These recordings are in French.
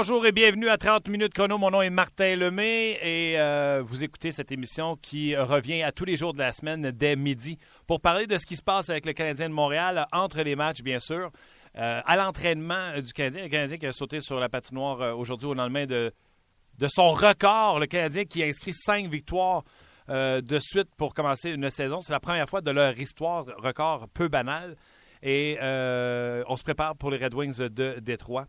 Bonjour et bienvenue à 30 minutes chrono. Mon nom est Martin Lemay et euh, vous écoutez cette émission qui revient à tous les jours de la semaine dès midi pour parler de ce qui se passe avec le Canadien de Montréal entre les matchs, bien sûr, euh, à l'entraînement du Canadien. Le Canadien qui a sauté sur la patinoire euh, aujourd'hui au lendemain de, de son record. Le Canadien qui a inscrit cinq victoires de suite pour commencer une saison. C'est la première fois de leur histoire, record peu banal. Et on se prépare pour les Red Wings de Détroit.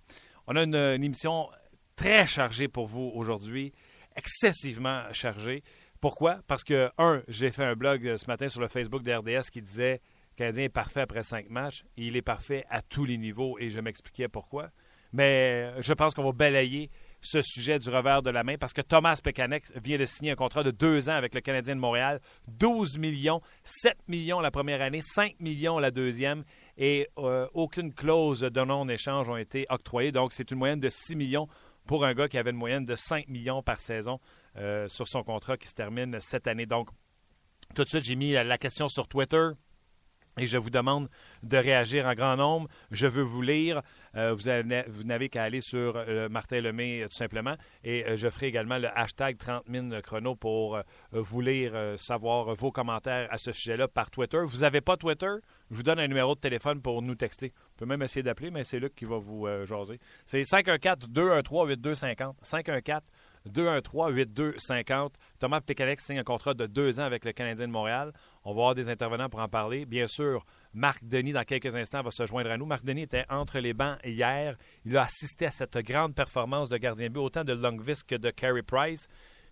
On a une, émission très chargée pour vous aujourd'hui, excessivement chargée. Pourquoi? Parce que, un, j'ai fait un blog ce matin sur le Facebook de RDS qui disait Canadien est parfait après cinq matchs. il est parfait à tous les niveaux et je m'expliquais pourquoi. Mais je pense qu'on va balayer ce sujet du revers de la main parce que Thomas Pekanek vient de signer un contrat de deux ans avec le Canadien de Montréal. 12 millions, 7 millions la première année, 5 millions la deuxième et euh, aucune clause de non-échange ont été octroyées. Donc, c'est une moyenne de 6 millions pour un gars qui avait une moyenne de 5 millions par saison euh, sur son contrat qui se termine cette année. Donc, tout de suite, j'ai mis la question sur Twitter. Et je vous demande de réagir en grand nombre. Je veux vous lire. Euh, vous, n'avez qu'à aller sur euh, Martin Lemay euh, tout simplement. Et je ferai également le hashtag 30 000 chrono pour vous lire, savoir vos commentaires à ce sujet-là par Twitter. Vous n'avez pas Twitter? Je vous donne un numéro de téléphone pour nous texter. Vous pouvez même essayer d'appeler, mais c'est Luc qui va vous jaser. C'est 514-213-8250. 514 213-8250. Thomas Plekanec signe un contrat de deux ans avec le Canadien de Montréal. On va avoir des intervenants pour en parler. Bien sûr, Marc Denis, dans quelques instants, va se joindre à nous. Marc Denis était entre les bancs hier. Il a assisté à cette grande performance de gardien but, autant de Longvis que de Carey Price.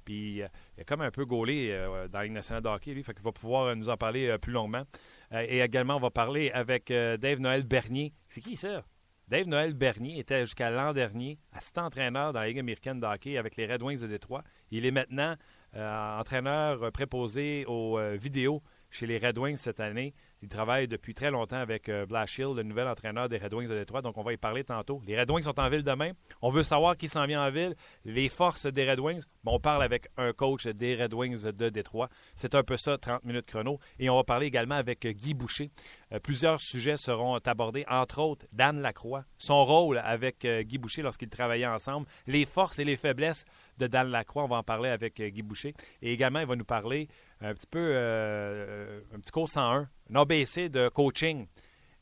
Puis euh, il est comme un peu gaulé euh, dans la Ligue nationale de hockey, lui, fait va pouvoir euh, nous en parler plus longuement. et également, on va parler avec Dave Noël Bernier. C'est qui ça? Dave Noël Bernier était jusqu'à l'an dernier assistant entraîneur dans la Ligue américaine de hockey avec les Red Wings de Détroit. Il est maintenant euh, entraîneur préposé aux euh, vidéos chez les Red Wings cette année. Il travaille depuis très longtemps avec euh, Hill, le nouvel entraîneur des Red Wings de Détroit. Donc, on va y parler tantôt. Les Red Wings sont en ville demain. On veut savoir qui s'en vient en ville. Les forces des Red Wings. on parle avec un coach des Red Wings de Détroit. C'est un peu ça, 30 minutes chrono. Et on va parler également avec Guy Boucher. Euh, plusieurs sujets seront abordés, entre autres Dan Lacroix, son rôle avec euh, Guy Boucher lorsqu'ils travaillaient ensemble, les forces et les faiblesses de Dan Lacroix. On va en parler avec Guy Boucher. Et également, il va nous parler un petit peu, un petit cours 101 un ABC de coaching.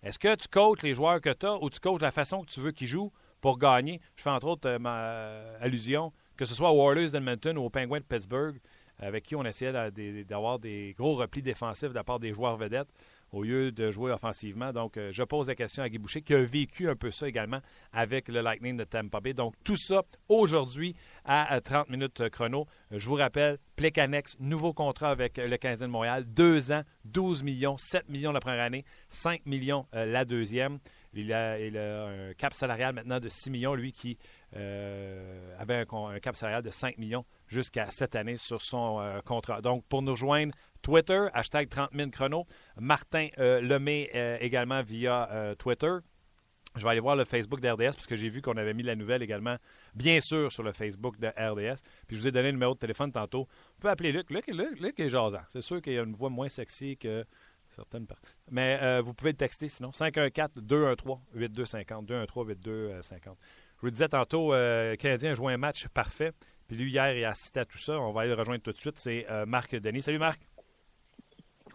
Est-ce que tu coaches les joueurs que tu as ou tu coaches la façon que tu veux qu'ils jouent pour gagner? Je fais entre autres euh, ma euh, allusion, que ce soit aux Warriors d'Edmonton ou aux Penguins de Pittsburgh, avec qui on essayait d'avoir des gros replis défensifs de la part des joueurs vedettes au lieu de jouer offensivement. Donc, euh, je pose la question à Guy Boucher, qui a vécu un peu ça également avec le Lightning de Tampa Bay. Donc, tout ça aujourd'hui à 30 minutes chrono. Je vous rappelle, Plecanex, nouveau contrat avec le Canadien de Montréal, deux ans, 12 millions, 7 millions la première année, 5 millions euh, la deuxième. Il a, un cap salarial maintenant de 6 millions, lui qui euh, avait un, cap salarial de 5 millions jusqu'à cette année sur son contrat. Donc, pour nous rejoindre, Twitter, hashtag 30 000 chrono. Martin euh, Lemay euh, également via euh, Twitter. Je vais aller voir le Facebook d'RDS parce que j'ai vu qu'on avait mis la nouvelle également, bien sûr, sur le Facebook de RDS. Puis je vous ai donné le numéro de téléphone tantôt. Vous pouvez appeler Luc. Luc, Luc, Luc est jasant. C'est sûr qu'il a une voix moins sexy que certaines personnes. Mais vous pouvez le texter sinon. 514-213-8250. 213-8250. Je vous disais tantôt, Canadien a un match parfait. Puis lui, hier, il a assisté à tout ça. On va aller le rejoindre tout de suite. C'est Marc Denis. Salut Marc.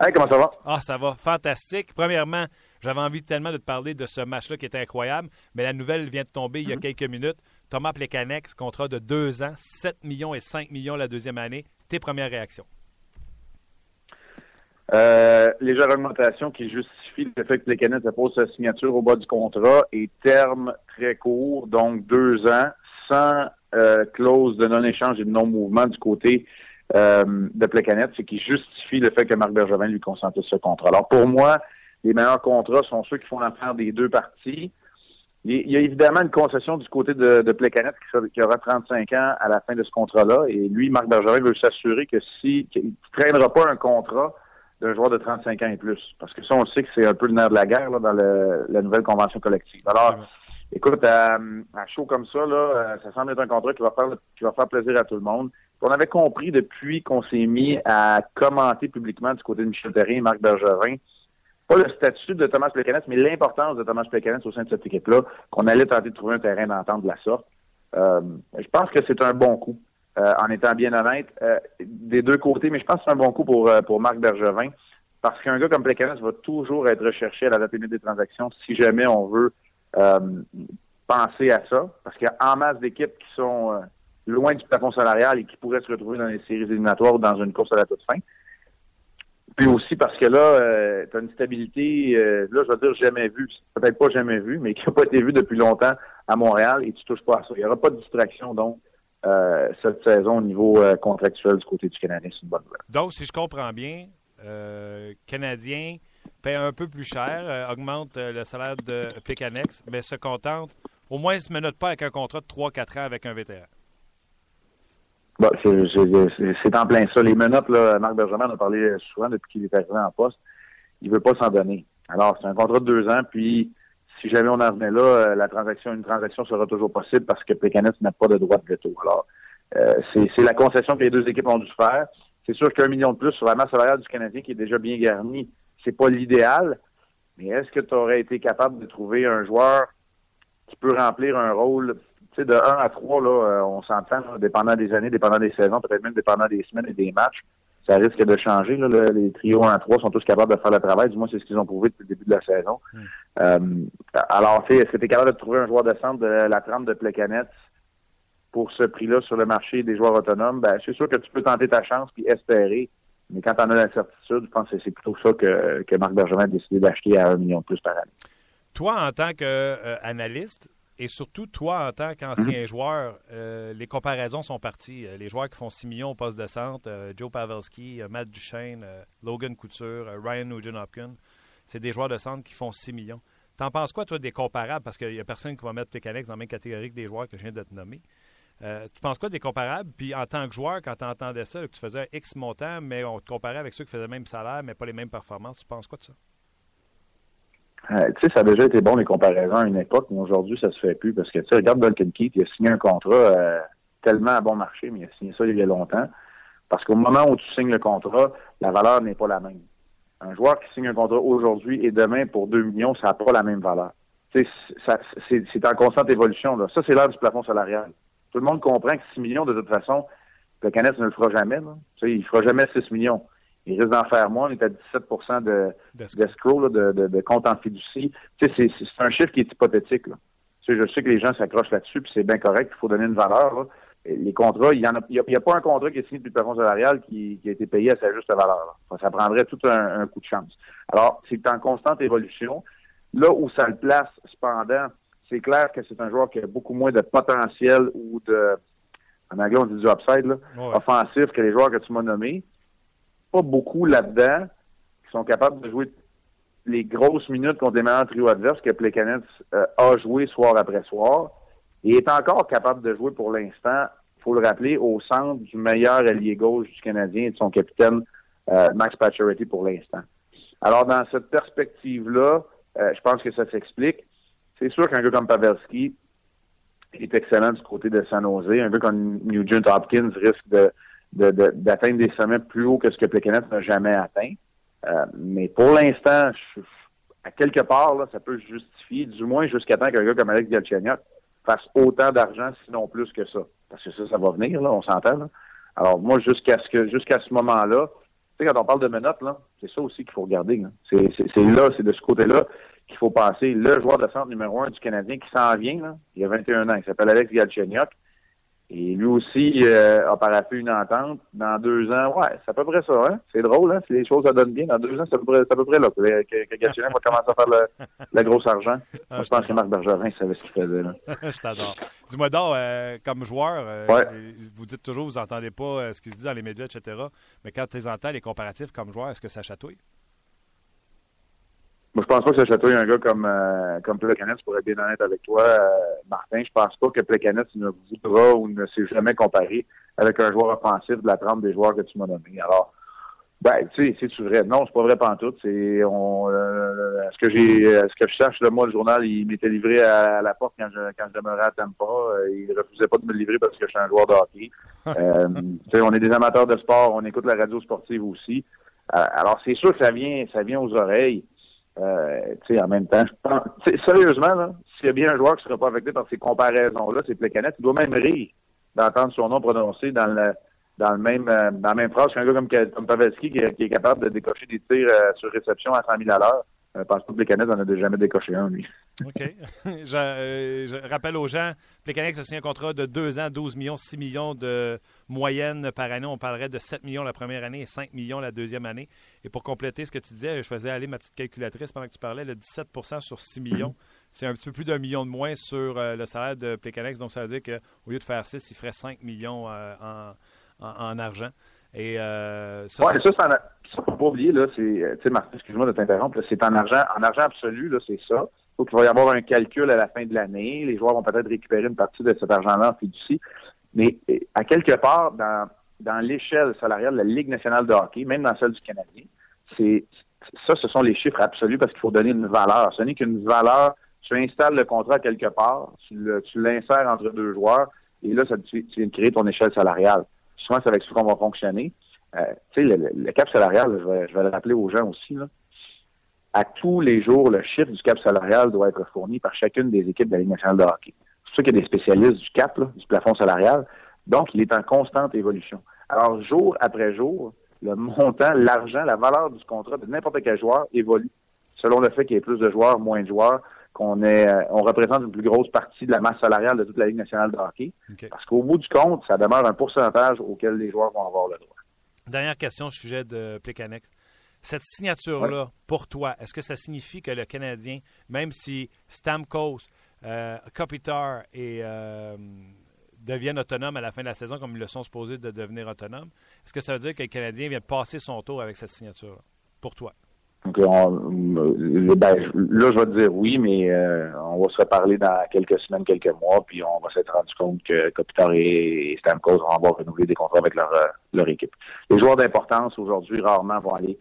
Hey, comment ça va? Ah, ça va fantastique. Premièrement, j'avais envie tellement de te parler de ce match-là qui était incroyable, mais la nouvelle vient de tomber il y a mhm. quelques minutes. Thomas Plecanex, contrat de deux ans, 7 millions et 5 millions la deuxième année. Tes premières réactions? Euh, les augmentation qui justifient le fait que Plecanex pose sa signature au bas du contrat et terme très court, donc deux ans, sans euh, clause de non-échange et de non-mouvement du côté euh, de Plecanet, c'est qui justifie le fait que Marc Bergevin lui consentisse ce contrat. Alors pour moi, les meilleurs contrats sont ceux qui font l'affaire des deux parties. Il y a évidemment une concession du côté de, de Plecanet qui, aura 35 ans à la fin de ce contrat-là. Et lui, Marc Bergevin veut s'assurer que si qu'il ne traînera pas un contrat d'un joueur de 35 ans et plus. Parce que ça, on sait que c'est un peu le nerf de la guerre dans la nouvelle convention collective. Alors, écoute, à, à chaud comme ça, là, euh, ça semble être un contrat qui va faire qui va faire plaisir à tout le monde on avait compris depuis qu'on s'est mis à commenter publiquement du côté de Michel Terrien et Marc Bergerin, pas le statut de Thomas Plekanec, mais l'importance de Thomas Plekanec au sein de cette équipe-là, qu'on allait tenter de trouver un terrain d'entente de la sorte. je pense que c'est un bon coup, en étant bien honnête, des deux côtés, mais je pense que c'est un bon coup pour, pour Marc Bergevin. Parce qu'un gars comme Plekanec va toujours être recherché à la date des transactions si jamais on veut penser à ça. Parce qu'il y a en masse d'équipes qui sont loin du plafond salarial et qui pourraient se retrouver dans les séries éliminatoires ou dans une course à la toute fin. Puis aussi parce que là, euh, tu as une stabilité, euh, là, je veux dire jamais vue, peut-être pas jamais vue, mais qui n'a pas été vue depuis longtemps à Montréal et tu touches pas à ça. Il n'y aura pas de distraction, donc, euh, cette saison au niveau contractuel du côté du Canadien, c'est une bonne nouvelle. Donc, si je comprends bien, Canadien paie un peu plus cher, augmente le salaire de Pécanex, mais se contente, au moins, ne se menote pas avec un contrat de 3-4 ans avec un vétéran. Bah, c'est en plein ça. Les menottes, là, Marc Bergevin en a parlé souvent depuis qu'il est arrivé en poste. Il veut pas s'en donner. Alors, c'est un contrat de deux ans, puis si jamais on en venait là, euh, la transaction, une transaction sera toujours possible parce que Pécanet n'a pas de droit de veto. Alors, euh, c'est la concession que les deux équipes ont dû faire. C'est sûr qu'un million de plus sur la masse salariale du Canadien qui est déjà bien garnie, c'est pas l'idéal. Mais est-ce que tu aurais été capable de trouver un joueur qui peut remplir un rôle? Sais, de 1 à 3, là, euh, on s'entend, dépendant des années, dépendant des saisons, peut-être même dépendant des semaines et des matchs, ça risque de changer. Là, les trios 1 à 3 sont tous capables de faire le travail, du moins c'est ce qu'ils ont prouvé depuis le début de la saison. Hmm. Euh, alors, est-ce que tu es capable de trouver un joueur de centre de la trame de Plecanet pour ce prix-là sur le marché des joueurs autonomes? Ben, c'est sûr que tu peux tenter ta chance puis espérer. Mais quand tu en as l'incertitude, je pense que c'est plutôt ça que, que Marc Bergevin a décidé d'acheter à un million de plus par année. Toi, en tant qu'analyste, et surtout, toi, en tant qu'ancien mhm. joueur, euh, les comparaisons sont parties. Euh, les joueurs qui font 6 millions au poste de centre, euh, Joe Pavelski, Matt Duchesne, Logan Couture, Ryan Nugent-Hopkins, c'est des joueurs de centre qui font 6 millions. T'en penses quoi, toi, des comparables? Parce qu'il n'y a personne qui va mettre Pécanex dans la même catégorie que des joueurs que je viens de te nommer. Tu penses quoi des comparables? Puis en tant que joueur, quand tu entendais ça, que tu faisais X montant, mais on te comparait avec ceux qui faisaient le même salaire, mais pas les mêmes performances, tu penses quoi de ça? Euh, tu sais, ça a déjà été bon les comparaisons à une époque, mais aujourd'hui, ça se fait plus parce que, tu sais, regarde Duncan Keith, il a signé un contrat euh, tellement à bon marché, mais il a signé ça il y a longtemps. Parce qu'au moment où tu signes le contrat, la valeur n'est pas la même. Un joueur qui signe un contrat aujourd'hui et demain pour 2 millions, ça n'a pas la même valeur. C'est en constante évolution. Ça, c'est l'heure du plafond salarial. Tout le monde comprend que 6 millions, de toute façon, le Canet ne le fera jamais. Là. Tu sais, il ne fera jamais 6 millions il risque d'en faire moins. On est à 17 de d'escrow, de, de, de, compte en fiducie. Tu sais, c'est un chiffre qui est hypothétique. Là. Tu sais, je sais que les gens s'accrochent là-dessus, puis c'est bien correct, il faut donner une valeur. Les contrats, il n'y a, a, pas un contrat qui est signé depuis le plafond salarial qui, qui, a été payé à sa juste valeur. Ça prendrait tout un, coup de chance. Alors, c'est en constante évolution. Là où ça le place, cependant, c'est clair que c'est un joueur qui a beaucoup moins de potentiel ou de, en anglais on dit du upside, là, offensif que les joueurs que tu m'as nommés pas beaucoup là-dedans qui sont capables de jouer les grosses minutes contre les meilleurs trios adverses que Plekanec euh, a joué soir après soir et est encore capable de jouer pour l'instant, il faut le rappeler, au centre du meilleur allié gauche du Canadien et de son capitaine euh, Max Pacioretty pour l'instant. Alors, dans cette perspective-là, euh, je pense que ça s'explique. C'est sûr qu'un gars comme Pavelski est excellent du côté de San Jose. Un gars comme Nugent Hopkins risque d'atteindre des sommets plus hauts que ce que Plekanec n'a jamais atteint. Euh, mais pour l'instant, à quelque part, ça peut justifier, du moins jusqu'à temps qu'un gars comme Alex Galchenyuk fasse autant d'argent, sinon plus que ça. Parce que ça, ça va venir, on s'entend. Alors moi, jusqu'à ce que jusqu'à ce moment-là, tu sais, quand on parle de menottes, c'est ça aussi qu'il faut regarder. C'est là, c'est de ce côté-là qu'il faut passer. Le joueur de centre numéro un du Canadien qui s'en vient, là, il y a 21 ans, il s'appelle Alex Galchenyuk. Et lui aussi euh, a paraffé une entente. Dans deux ans, ouais, c'est à peu près ça. Hein? C'est drôle, hein? si les choses se donnent bien. Dans deux ans, c'est à peu près, à peu près là que, que, va commencer à faire le, gros argent. Ah, je pense que Marc Bergevin savait ce qu'il faisait. Là. je t'adore. Dis-moi donc, euh, comme joueur, euh, vous dites toujours, vous n'entendez pas ce qui se dit dans les médias, etc. Mais quand tu les entends, les comparatifs comme joueur, est-ce que ça chatouille? Moi, je pense pas que ça chatouille un gars comme euh, comme pour être bien honnête avec toi, euh, Martin. Je pense pas que Plekanec ne voudra ou ne s'est jamais comparé avec un joueur offensif de la trempe des joueurs que tu m'as nommés. Alors, ben, tu sais, c'est vrai? Non, c'est pas vrai pantoute. C'est on euh, ce que j'ai ce que je cherche, là, moi, le journal, il m'était livré à, la porte quand je quand je demeurais à Tampa. il refusait pas de me le livrer parce que je suis un joueur de hockey. euh, on est des amateurs de sport, on écoute la radio sportive aussi. alors, c'est sûr que ça vient, ça vient aux oreilles. Euh, en même temps, je pense, sérieusement, là, s'il y a bien un joueur qui ne sera pas affecté par ces comparaisons-là, c'est Plecanet. Il doit même rire d'entendre son nom prononcé dans le dans le même euh, dans la même phrase qu'un gars comme, comme Pavelski qui, est capable de décocher des tirs euh, sur réception à 100 000 à l'heure. Je pense pas que Plecanet n'en a jamais décoché un, lui. OK. je, rappelle aux gens, Plecanet a signé un contrat de 2 ans, 12 millions, 6 millions de moyenne par année. On parlerait de 7 millions la première année et 5 millions la deuxième année. Et pour compléter ce que tu disais, je faisais aller ma petite calculatrice pendant que tu parlais, le 17% sur 6 millions. C'est un petit peu plus d'un million de moins sur euh, le salaire de Plecanex. Donc, ça veut dire qu'au lieu de faire 6, il ferait 5 millions euh, en, argent. Et euh, ça, ouais, ça, ça, faut pas oublier, là, c'est, tu sais, Martin, excuse-moi de t'interrompre, c'est en argent, en argent absolu, là, c'est ça. Il faut qu'il va y avoir un calcul à la fin de l'année. Les joueurs vont peut-être récupérer une partie de cet argent-là en fiducie. Mais à quelque part, dans, dans l'échelle salariale de la Ligue nationale de hockey, même dans celle du Canadien, c'est ça, ce sont les chiffres absolus parce qu'il faut donner une valeur. Ce n'est qu'une valeur. Tu installes le contrat quelque part, tu, l'insères entre deux joueurs, et là, ça, tu, viens de créer ton échelle salariale. Souvent, c'est avec ça qu'on va fonctionner. Euh, tu sais, le, cap salarial, je vais, je le rappeler aux gens aussi. À tous les jours, le chiffre du cap salarial doit être fourni par chacune des équipes de la Ligue nationale de hockey. C'est sûr qu'il y a des spécialistes du cap, du plafond salarial. Donc, il est en constante évolution. Alors, jour après jour, le montant, l'argent, la valeur du contrat de n'importe quel joueur évolue selon le fait qu'il y ait plus de joueurs, moins de joueurs, qu'on est, euh, on représente une plus grosse partie de la masse salariale de toute la Ligue nationale de hockey. Parce qu'au bout du compte, ça demeure un pourcentage auquel les joueurs vont avoir le droit. Dernière question au sujet de Plekanec. Cette signature-là, pour toi, est-ce que ça signifie que le Canadien, même si Stamkos, euh, Kopitar et euh, deviennent autonomes à la fin de la saison, comme ils le sont supposés de devenir autonomes. Est-ce que ça veut dire que le Canadien vient de passer son tour avec cette signature pour toi? Donc, euh, ben, là, je vais te dire oui, mais euh, on va se reparler dans quelques semaines, quelques mois, puis on va s'être rendu compte que Kopitar et, Stamkos vont avoir renouvelé des contrats avec leur, euh, leur équipe. Les joueurs d'importance, aujourd'hui, rarement vont aller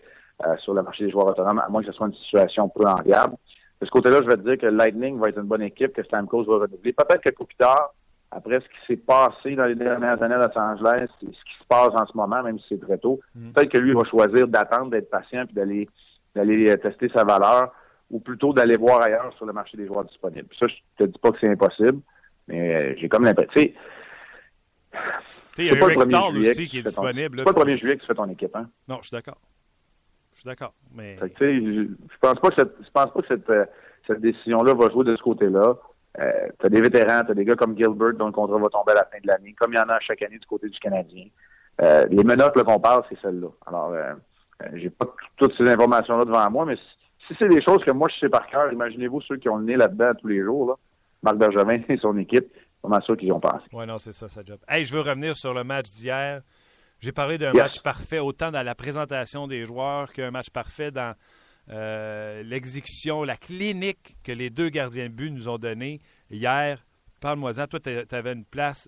sur le marché des joueurs autonomes, à moins que ce soit une situation peu enviable. De ce côté-là, je vais te dire que Lightning va être une bonne équipe, que Stamkos va renouveler. Peut-être que Kopitar après ce qui s'est passé dans les dernières années à Los Angeles, ce qui se passe en ce moment, même si c'est très tôt, mm. peut-être que lui va choisir d'attendre, d'être patient, puis d'aller d'aller euh, tester sa valeur, ou plutôt d'aller voir ailleurs sur le marché des joueurs disponibles. ça, je te dis pas que c'est impossible, mais euh, j'ai comme l'impression. Il y a Eric Stahl aussi qui est disponible. C'est pas le 1er juillet que tu fais ton équipe, hein? Non, je suis d'accord. Je suis d'accord. Mais... je, je pense pas que cette, je pense pas que cette, euh, cette décision-là va jouer de ce côté-là. Euh, tu as des vétérans, tu as des gars comme Gilbert dont le contrat va tomber à la fin de l'année, comme il y en a chaque année du côté du Canadien. Euh, les menottes qu'on parle, c'est celle-là. Alors, euh, euh, j'ai pas toutes ces informations-là devant moi, mais si, c'est des choses que moi je sais par cœur, imaginez-vous ceux qui ont le nez là-dedans tous les jours, là. Marc Bergevin et son équipe, comment sûr qu'ils ont pensé. Oui, non, c'est ça, ça job. Hey, je veux revenir sur le match d'hier. J'ai parlé d'un match parfait autant dans la présentation des joueurs qu'un match parfait dans euh, l'exécution, la clinique que les deux gardiens de but nous ont donnée hier. Parle-moi-en. Toi, tu avais une place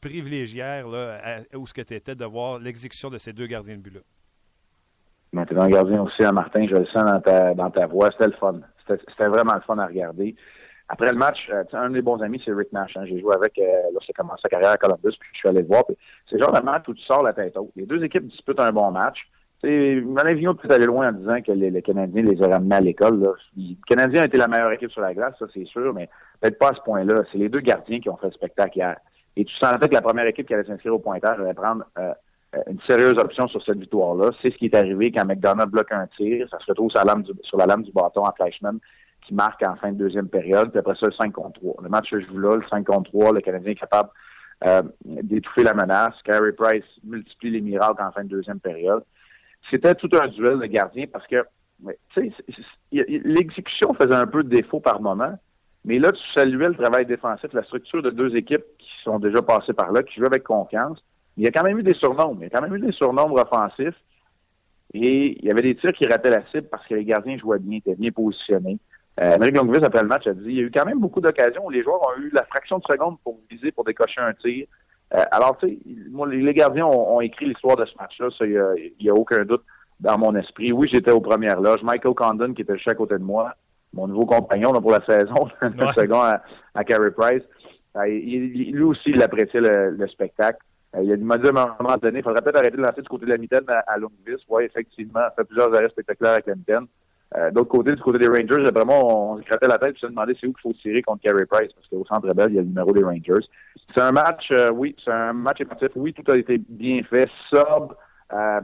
privilégiée là, où ce que tu étais de voir l'exécution de ces deux gardiens de but-là. Ben, tu un gardien aussi à Martin, je le sens dans ta, dans ta voix. C'était le fun. C'était vraiment le fun à regarder. Après le match, euh, un de mes bons amis, c'est Rick Nash. Hein. J'ai joué avec euh, lorsqu'il a commencé sa carrière à Columbus, puis je suis allé le voir. C'est le genre de match où tu sors la tête haute. Les deux équipes disputent un bon match. Alain Vigneault peut aller loin en disant que les, Canadiens les ont ramenés à l'école. Les Canadiens ont été la meilleure équipe sur la glace, ça c'est sûr, mais peut-être pas à ce point-là. C'est les deux gardiens qui ont fait le spectacle hier. Et tu sentais que la première équipe qui allait s'inscrire au pointeur allait prendre euh, une sérieuse option sur cette victoire-là. C'est ce qui est arrivé quand McDonough bloque un tir. Ça se retrouve sur la lame du, sur la lame du bâton à Fleischmann qui marque en fin de deuxième période. Puis après ça, le 5 contre 3. Le match que je joue là, le 5 contre 3, le Canadien est capable euh, d'étouffer la menace. Carey Price multiplie les miracles en fin de deuxième période c'était tout un duel de gardien parce que l'exécution faisait un peu de défaut par moment, mais là, tu saluais le travail défensif, la structure de deux équipes qui sont déjà passées par là, qui jouent avec confiance. Il y a quand même eu des surnombres. Il y a quand même eu des surnombres offensifs. Et il y avait des tirs qui rataient la cible parce que les gardiens jouaient bien, étaient bien positionnés. Euh, Amérique après le match, a dit il y a eu quand même beaucoup d'occasions où les joueurs ont eu la fraction de seconde pour viser, pour décocher un tir. Euh, alors, tu sais, les gardiens ont, écrit l'histoire de ce match-là, ça, il n'y a, aucun doute dans mon esprit. Oui, j'étais aux premières loges. Michael Condon, qui était juste à côté de moi, mon nouveau compagnon pour la saison, un second à, à Carey Price, euh, lui aussi, il appréciait le, spectacle. Euh, il m'a dit à un moment donné, il faudrait peut-être arrêter de lancer du côté de la mitaine à, à Longvis. Oui, effectivement, ça fait plusieurs arrêts spectaculaires avec la mitaine. Euh, d'autre côté, du côté des Rangers, vraiment, on grattait la tête et se demandait c'est où qu'il faut tirer contre Carey Price, parce qu'au centre belle, il y a le numéro des Rangers. C'est un match, euh, oui, c'est un match émotif. Oui, tout a été bien fait. Sub, euh,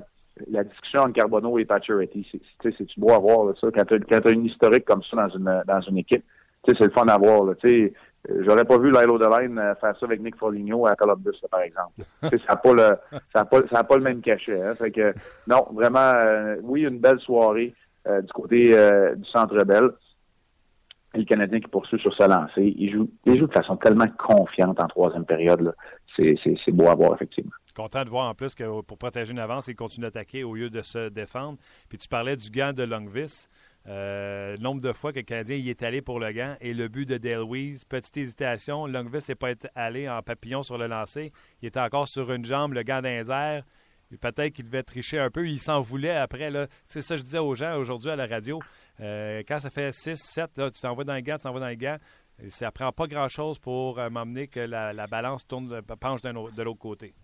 la discussion entre Carbonneau et Pacioretty, c'est, beau à voir, ça. Quand tu as, une historique comme ça dans une, dans une équipe, c'est le fun à voir, là. sais J'aurais pas vu Lilo Deline faire ça avec Nick Foligno à Columbus, par exemple. ça n'a pas le pas, le même cachet. Hein? Non, vraiment, oui, une belle soirée. Euh, du côté euh, du Centre Bell. Et le Canadien qui poursuit sur sa lancée. Il joue, il joue de façon tellement confiante en troisième période. C'est beau à voir, effectivement. Content de voir en plus que pour protéger une avance, il continue d'attaquer au lieu de se défendre. Puis tu parlais du gant de Longvis. Euh, nombre de fois que le Canadien y est allé pour le gant et le but de Dale Weiss, petite hésitation, Longvis n'est pas allé en papillon sur le lancer. Il était encore sur une jambe, le gant d'un. Peut-être qu'il devait tricher un peu. Il s'en voulait après. C'est ça que je disais aux gens aujourd'hui à la radio. Euh, quand ça fait 6, 7, là, tu t'envoies dans le gants, tu t'envoies dans le gants. Ça prend pas grand-chose pour euh, m'emmener que la, balance tourne, penche de l'autre côté.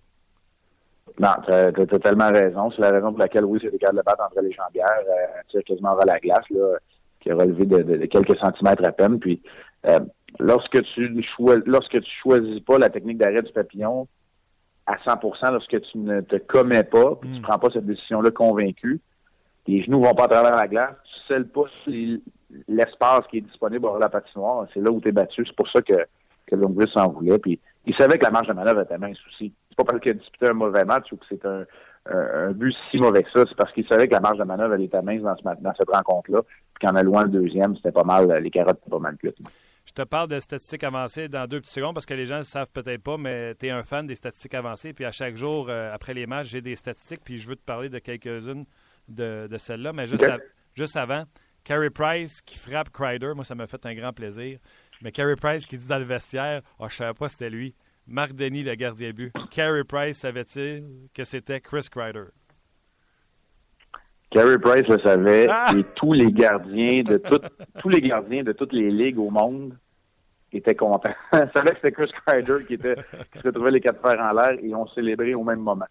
Non, tu as, totalement raison. C'est la raison pour laquelle, oui, c'était de battre entre les jambières, euh, tir quasiment vers la glace, là, qui a relevé de, quelques centimètres à peine. Puis, euh, lorsque tu lorsque tu choisis pas la technique d'arrêt du papillon, à 100% lorsque tu ne te commets pas, puis tu ne hmm. prends pas cette décision-là convaincu, tes genoux vont pas à travers la glace, tu scelles pas l'espace qui est disponible hors la patinoire, c'est là où tu es battu. C'est pour ça que, que s'en voulait. Puis il savait que la marge de manœuvre était mince aussi. C'est pas parce qu'il a disputé un mauvais match ou que c'est un, but si mauvais que ça, c'est parce qu'il savait que la marge de manœuvre elle était mince dans, ce, dans cette rencontre-là. Puis qu'en allouant le deuxième, c'était pas mal, les carottes étaient pas mal cuites. Je te parle de statistiques avancées dans deux petits secondes parce que les gens ne savent peut-être pas, mais tu es un fan des statistiques avancées. Puis à chaque jour, euh, après les matchs, j'ai des statistiques. Puis je veux te parler de quelques-unes de, celles-là. Mais juste, juste avant, Carey Price qui frappe Crider, moi, ça m'a fait un grand plaisir. Mais Carey Price qui dit dans le vestiaire, oh, je ne savais pas c'était lui. Marc Denis, le gardien but. Carey Price savait-il que c'était Chris Crider? Carey Price le savait ah! et tous les gardiens de tous les gardiens de toutes les ligues au monde étaient contents. Ils savaient que c'était Chris Kreider qui était qui se trouvait les quatre fers en l'air et ont célébré au même moment.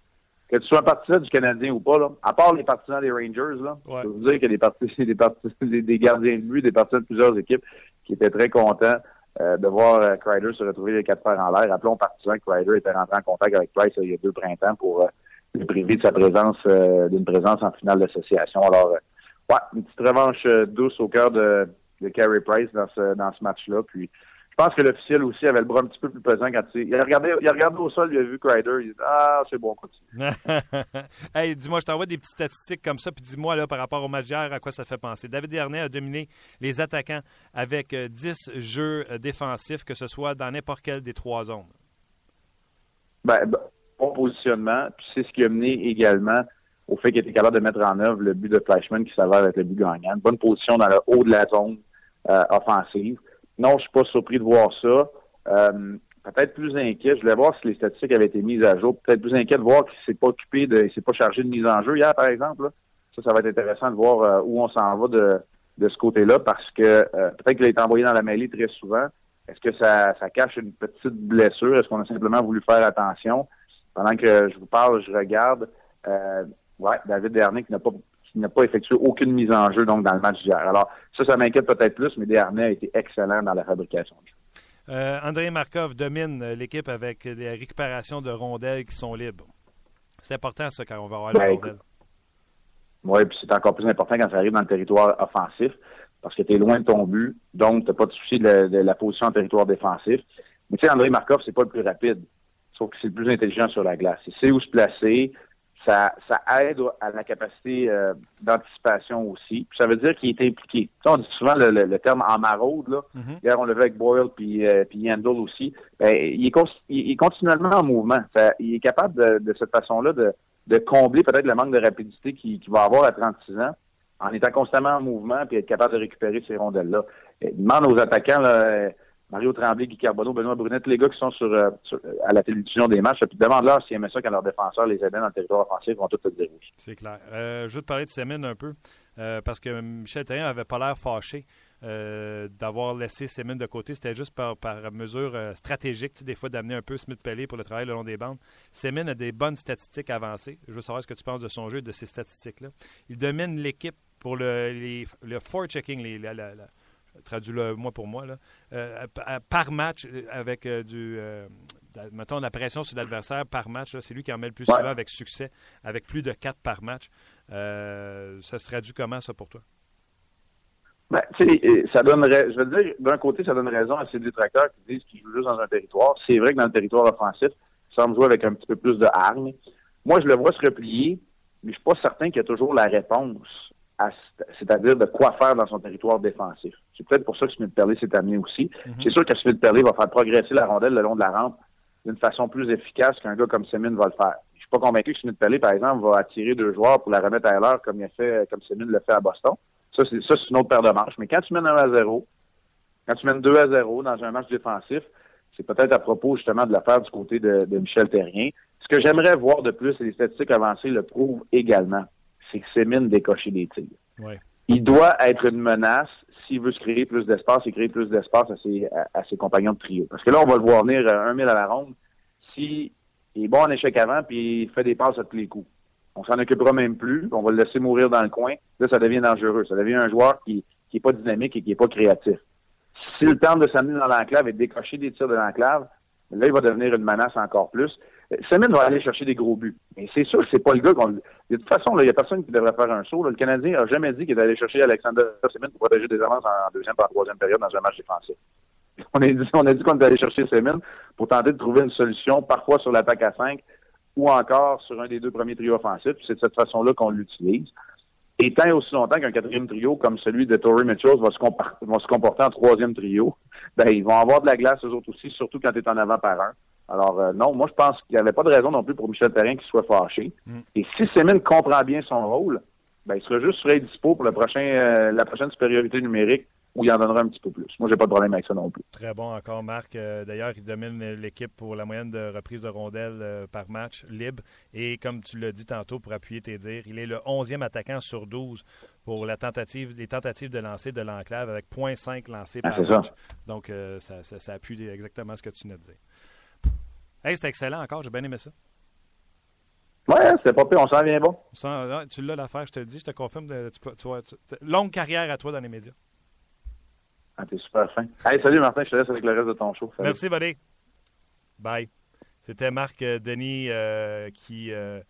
Que tu sois un partisan du Canadien ou pas, là, à part les partisans des Rangers, là, je peux vous dire qu'il y a des, partisans, des, gardiens de but, des partisans de plusieurs équipes qui étaient très contents euh, de voir euh, se retrouver les quatre fers en l'air. Rappelons partisans que Kreider était rentré en contact avec Price il y a deux printemps pour euh, le privé de sa présence, euh, d'une présence en finale d'association. Alors, euh, ouais, une petite revanche euh, douce au cœur de, de Carey Price dans ce, dans ce match-là. Puis, je pense que l'officiel aussi avait le bras un petit peu plus pesant quand il, il a regardé, il a regardé au sol, il a vu Crider, il a dit ah c'est bon, continue. hey, dis-moi, je t'envoie des petites statistiques comme ça, puis dis-moi là par rapport au match d'hier à quoi ça fait penser. David Dernay a dominé les attaquants avec 10 jeux défensifs, que ce soit dans n'importe quelle des trois zones. Ben, ben bon positionnement. Puis c'est ce qui a mené également au fait qu'il était capable de mettre en œuvre le but de Flashman qui s'avère être le but gagnant. bonne position dans le haut de la zone euh, offensive. Non, je suis pas surpris de voir ça. Euh, peut-être plus inquiet. Je voulais voir si les statistiques avaient été mises à jour. Peut-être plus inquiet de voir qu'il s'est pas occupé de, il s'est pas chargé de mise en jeu hier, par exemple. Ça, ça va être intéressant de voir euh, où on s'en va de, de ce côté-là parce que peut-être qu'il a été envoyé dans la mêlée très souvent. Est-ce que ça, ça cache une petite blessure? Est-ce qu'on a simplement voulu faire attention? pendant que je vous parle, je regarde euh, ouais, David Dernay qui n'a pas qui n'a pas effectué aucune mise en jeu donc dans le match d'hier. Alors ça, ça m'inquiète peut-être plus, mais Dernay a été excellent dans la fabrication de jeu. Euh, André Markov domine l'équipe avec des récupérations de rondelles qui sont libres. C'est important ça quand on va avoir ben, les rondelles. Oui, puis c'est encore plus important quand ça arrive dans le territoire offensif parce que tu es loin de ton but, donc tu n'as pas de souci de, de, la position en territoire défensif. Mais tu sais, André Markov, c'est pas le plus rapide. Sauf que c'est le plus intelligent sur la glace. Il sait où se placer. Ça, ça aide à la capacité euh, d'anticipation aussi. Puis ça veut dire qu'il est impliqué. on dit souvent le, terme en maraude. Là. Mm-hmm. Hier, on le vu avec Boyle puis, euh, puis Yandel aussi. Ben, il, est il, est continuellement en mouvement. il est capable de, de cette façon-là de, de combler peut-être le manque de rapidité qu'il va avoir à 36 ans en étant constamment en mouvement puis être capable de récupérer ces rondelles-là. Il demande aux attaquants là, Mario Tremblay, Guy Carbonneau, Benoît Brunette, les gars qui sont sur, euh, à la télévision des matchs, puis demande-leur s'ils aimaient ça quand leurs défenseurs les aidaient dans le territoire offensif, vont tout te dire oui. C'est clair. Euh, je veux te parler de Semin un peu, euh, parce que Michel Therrien avait pas l'air fâché d'avoir laissé Semin de côté. C'était juste par, par mesure stratégique, des fois, d'amener un peu Smith Pelé pour le travail le long des bandes. Semin a des bonnes statistiques avancées. Je veux savoir ce que tu penses de son jeu et de ses statistiques-là. Il domine l'équipe pour le, les, le checking les, traduis-le moi pour moi, là, par match avec du, mettons, la pression sur l'adversaire par match, c'est lui qui en met le plus souvent avec succès, avec plus de 4 par match. ça se traduit comment, ça, pour toi? Ben, ça donnerait, je veux dire, d'un côté, ça donne raison à ces détracteurs qui disent qu'ils jouent juste dans un territoire. C'est vrai que dans le territoire offensif, ça semble jouer avec un petit peu plus de hargne. Moi, je le vois se replier, mais je suis pas certain qu'il y a toujours la réponse, c'est-à-dire de quoi faire dans son territoire défensif. C'est peut-être pour ça que Smith Perley s'est amené aussi. Mhm. C'est sûr que Smith Perley va faire progresser la rondelle le long de la rampe d'une façon plus efficace qu'un gars comme Semin va le faire. Je suis pas convaincu que Smith Perley, par exemple, va attirer deux joueurs pour la remettre à l'heure comme il a fait, comme Semin le fait à Boston. Ça, c'est, ça, c'est une autre paire de manches. Mais quand tu mènes 1 à 0, quand tu mènes 2 à 0 dans un match défensif, c'est peut-être à propos justement de l'affaire du côté de, Michel Terrien. Ce que j'aimerais voir de plus, et les statistiques avancées le prouvent également, c'est que Sémine décocher des tirs. Il doit être une menace s'il veut se créer plus d'espace et créer plus d'espace à ses, à, ses compagnons de trio. Parce que là, on va le voir venir un mille à la ronde. S'il est bon en échec avant, puis il fait des passes à tous les coups on s'en occupera même plus, on va le laisser mourir dans le coin. Là, ça devient dangereux. Ça devient un joueur qui qui est pas dynamique et qui est pas créatif. S'il tente de s'amener dans l'enclave et de décocher des tirs de l'enclave, là, il va devenir une menace encore plus. Semin va aller chercher des gros buts. Mais c'est sûr que c'est pas le gars qu'on. De toute façon, il y a personne qui devrait faire un saut. Le Canadien n'a jamais dit qu'il allait chercher Alexander Semin pour protéger des avances en deuxième par troisième période dans un match défensif. On a dit, qu'on allait chercher Semin pour tenter de trouver une solution, parfois sur l'attaque à 5, ou encore sur un des deux premiers trios offensifs. C'est de cette façon-là qu'on l'utilise. Et tant aussi longtemps qu'un quatrième trio comme celui de Tory Mitchell va se, se comporter en troisième trio, ben ils vont avoir de la glace eux autres aussi, surtout quand tu es en avant par un. Alors euh, non, moi je pense qu'il n'y avait pas de raison non plus pour Michel Perrin qu'il soit fâché. Mm. Et si Semin comprend bien son rôle, ben il sera juste sur dispo pour le prochain, euh, la prochaine supériorité numérique où il en donnera un petit peu plus. Moi, j'ai pas de problème avec ça non plus. Très bon encore, Marc. Euh, d'ailleurs, il domine l'équipe pour la moyenne de reprise de rondelles euh, par match libre. Et comme tu l'as dit tantôt, pour appuyer tes dires, il est le 11e attaquant sur 12 pour la tentative, les tentatives de lancer de l'enclave avec 0.5 lancés ah, par match. Donc, euh, ça, ça, appuie exactement ce que tu nous disais. Hey, c'était excellent encore. J'ai bien aimé ça. Ouais, c'était pas pire. On s'en vient bon. tu l'as l'affaire, je te le dis, je te confirme. longue carrière à toi dans les médias. Ah, t'es super fin. Hey, salut Martin, je te laisse avec le reste de ton show. Merci, buddy. Bye. C'était Marc euh, Denis euh, qui. Euh,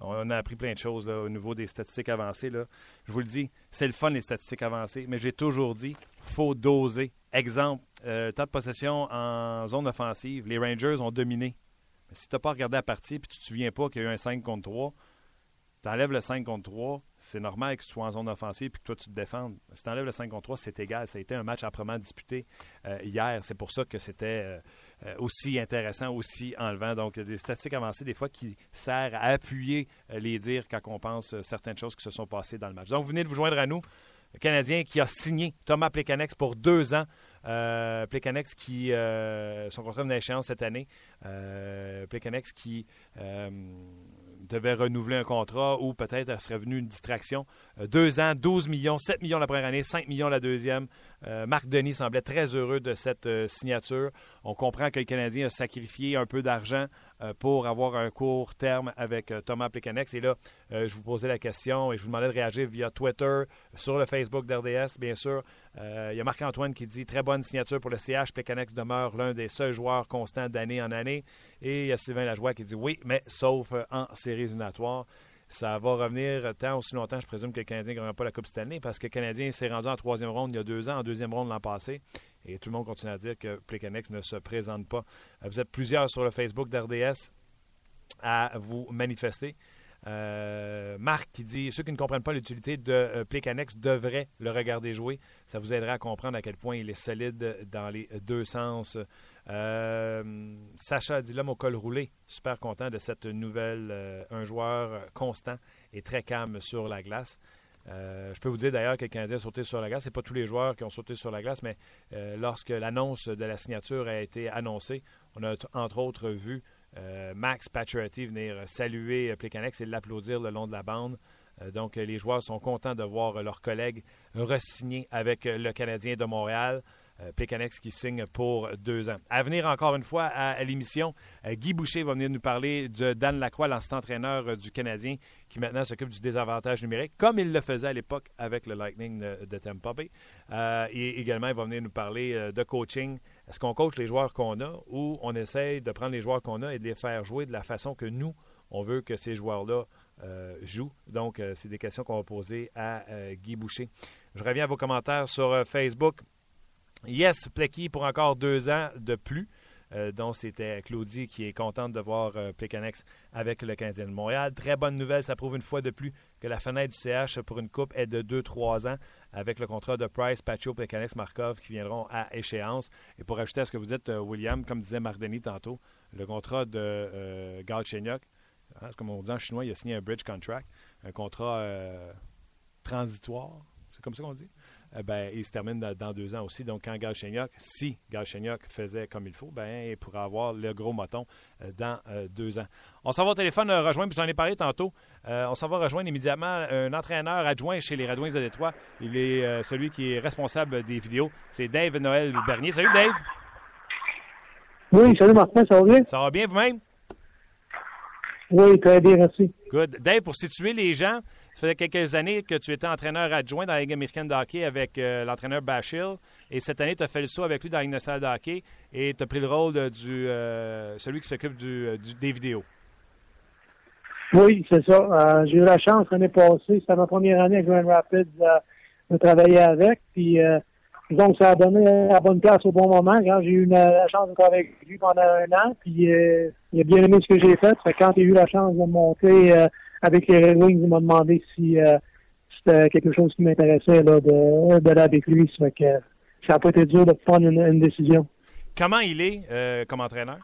on a appris plein de choses au niveau des statistiques avancées. Là. Je vous le dis, c'est le fun les statistiques avancées, mais j'ai toujours dit, faut doser. Exemple, temps de possession en zone offensive, les Rangers ont dominé. si tu n'as pas regardé la partie et tu ne te souviens pas qu'il y a eu un 5 contre 3, tu enlèves le 5 contre 3, c'est normal que tu sois en zone offensive et que toi tu te défendes. Si tu enlèves le 5 contre 3, c'est égal. Ça a été un match âprement disputé euh, hier. C'est pour ça que c'était euh, euh, aussi intéressant, aussi enlevant. Donc, des statistiques avancées, des fois, qui servent à appuyer les dires quand on pense certaines choses qui se sont passées dans le match. Donc, venez de vous joindre à nous. Canadien qui a signé Thomas Plekanex pour deux ans. Euh, Plekanex qui, son contrat d'échéance cette année. Euh, Plekanex qui devait renouveler un contrat ou peut-être serait venu une distraction. Euh, deux ans, 12 millions, 7 millions la première année, 5 millions la deuxième. Euh, Marc Denis semblait très heureux de cette euh, signature. On comprend que le Canadien a sacrifié un peu d'argent pour avoir un court terme avec Thomas Plekanex. Et là, je vous posais la question et je vous demandais de réagir via Twitter, sur le Facebook d'RDS, bien sûr. Il y a Marc-Antoine qui dit très bonne signature pour le CH. Plekanex demeure l'un des seuls joueurs constants d'année en année. Et il y a Sylvain Lajoie qui dit oui, mais sauf en séries éliminatoires ça va revenir tant aussi longtemps, je présume, que le Canadien ne gagnera pas la Coupe cette année, parce que le Canadien s'est rendu en troisième ronde il y a deux ans, en deuxième ronde l'an passé, et tout le monde continue à dire que Plecanex ne se présente pas. Vous êtes plusieurs sur le Facebook d'RDS à vous manifester. Euh, Marc qui dit ceux qui ne comprennent pas l'utilité de euh, devraient le regarder jouer. Ça vous aidera à comprendre à quel point il est solide dans les deux sens. Euh, Sacha dit l'homme au col roulé. Super content de cette nouvelle. Euh, un joueur constant et très calme sur la glace. Euh, je peux vous dire d'ailleurs que le Canadien a sauté sur la glace. Ce pas tous les joueurs qui ont sauté sur la glace, mais lorsque l'annonce de la signature a été annoncée, on a entre autres vu Max Pacioretty venir saluer Plekanex et l'applaudir le long de la bande. donc les joueurs sont contents de voir leurs collègues re avec le Canadien de Montréal. Euh, qui signe pour deux ans. À venir encore une fois à, l'émission, euh, Guy Boucher va venir nous parler de Dan Lacroix, l'ancien entraîneur euh, du Canadien, qui maintenant s'occupe du désavantage numérique, comme il le faisait à l'époque avec le Lightning de, Tampa Bay. et également, il va venir nous parler de coaching. Est-ce qu'on coach les joueurs qu'on a ou on essaye de prendre les joueurs qu'on a et de les faire jouer de la façon que nous, on veut que ces joueurs-là jouent? Donc, c'est des questions qu'on va poser à Guy Boucher. Je reviens à vos commentaires sur Facebook. Yes, Plecky pour encore deux ans de plus. Euh, donc, c'était Claudie qui est contente de voir euh, avec le Canadien de Montréal. Très bonne nouvelle, ça prouve une fois de plus que la fenêtre du CH pour une coupe est de 2-3 ans avec le contrat de Price, Pacho, Plekanec, Markov qui viendront à échéance. Et pour ajouter à ce que vous dites, euh, William, comme disait Mardeni tantôt, le contrat de euh, Galchenyuk, hein, comme on dit en chinois, il a signé un bridge contract, un contrat euh, transitoire, c'est comme ça qu'on dit? Eh ben, il se termine dans, deux ans aussi. Donc, quand Galchenyuk, si Galchenyuk faisait comme il faut, ben, il pourrait avoir le gros moton euh, dans euh, deux ans. On s'en va au téléphone euh, rejoindre, puis j'en ai parlé tantôt. on s'en va rejoindre immédiatement un entraîneur adjoint chez les Red Wings de Détroit. Il est celui qui est responsable des vidéos. C'est Dave Noël Bernier. Salut, Dave. Oui, salut Martin, ça va bien? Ça va bien vous-même? Oui, très bien, merci. Good. Dave, pour situer les gens, ça faisait quelques années que tu étais entraîneur adjoint dans la Ligue américaine de hockey avec euh, l'entraîneur Bashil. Et cette année, tu as fait le saut avec lui dans la Ligue nationale de hockey et tu as pris le rôle de du, euh, celui qui s'occupe euh, du, des vidéos. Oui, c'est ça. j'ai eu la chance l'année passée, c'était ma première année avec Grand Rapids, de travailler avec. Puis, donc, ça a donné la bonne place au bon moment. Quand j'ai eu la chance de travailler avec lui pendant un an, puis il a bien aimé ce que j'ai fait. quand j'ai eu la chance de monter avec les Red Wings, il m'a demandé si euh, c'était quelque chose qui m'intéressait de, de là avec lui. Ça, que, ça n'a pas été dur de prendre une, décision. Comment il est euh, comme entraîneur?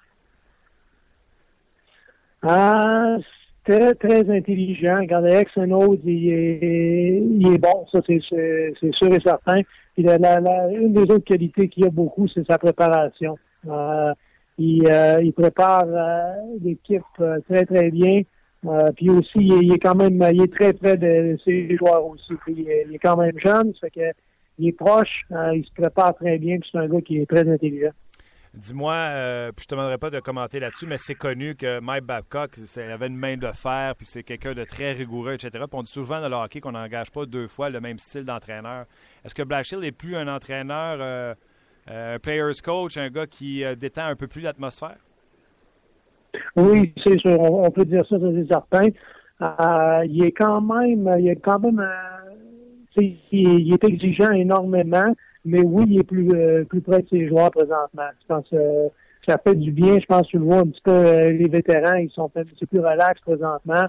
Ah, très, très intelligent. Regardez, ex un autre, il est, il est bon, ça c'est sûr et certain. Puis la, la, une des autres qualités qu'il a beaucoup, c'est sa préparation. Euh, il, euh, il prépare l'équipe très, très bien. Euh, puis aussi, il est, quand même, il est très près de ses joueurs aussi. Puis il, est, quand même jeune, ça fait que il est proche, euh, il se prépare très bien, puis c'est un gars qui est très intelligent. Dis-moi, euh, puis je te demanderai pas de commenter là-dessus, mais c'est connu que Mike Babcock avait une main de fer, puis c'est quelqu'un de très rigoureux, etc. Puis on dit souvent dans le hockey qu'on n'engage pas deux fois le même style d'entraîneur. Est-ce que Blashill est plus un entraîneur, un player's coach, un gars qui détend un peu plus l'atmosphère? Oui, c'est sûr, on, peut dire ça, c'est certain. Euh, il est quand même, il est quand même, euh, il, est exigeant énormément, mais oui, il est plus euh, plus près de ses joueurs présentement. Je pense que ça fait du bien. Je pense que tu le vois un petit peu, les vétérans, ils sont un petit peu relax présentement.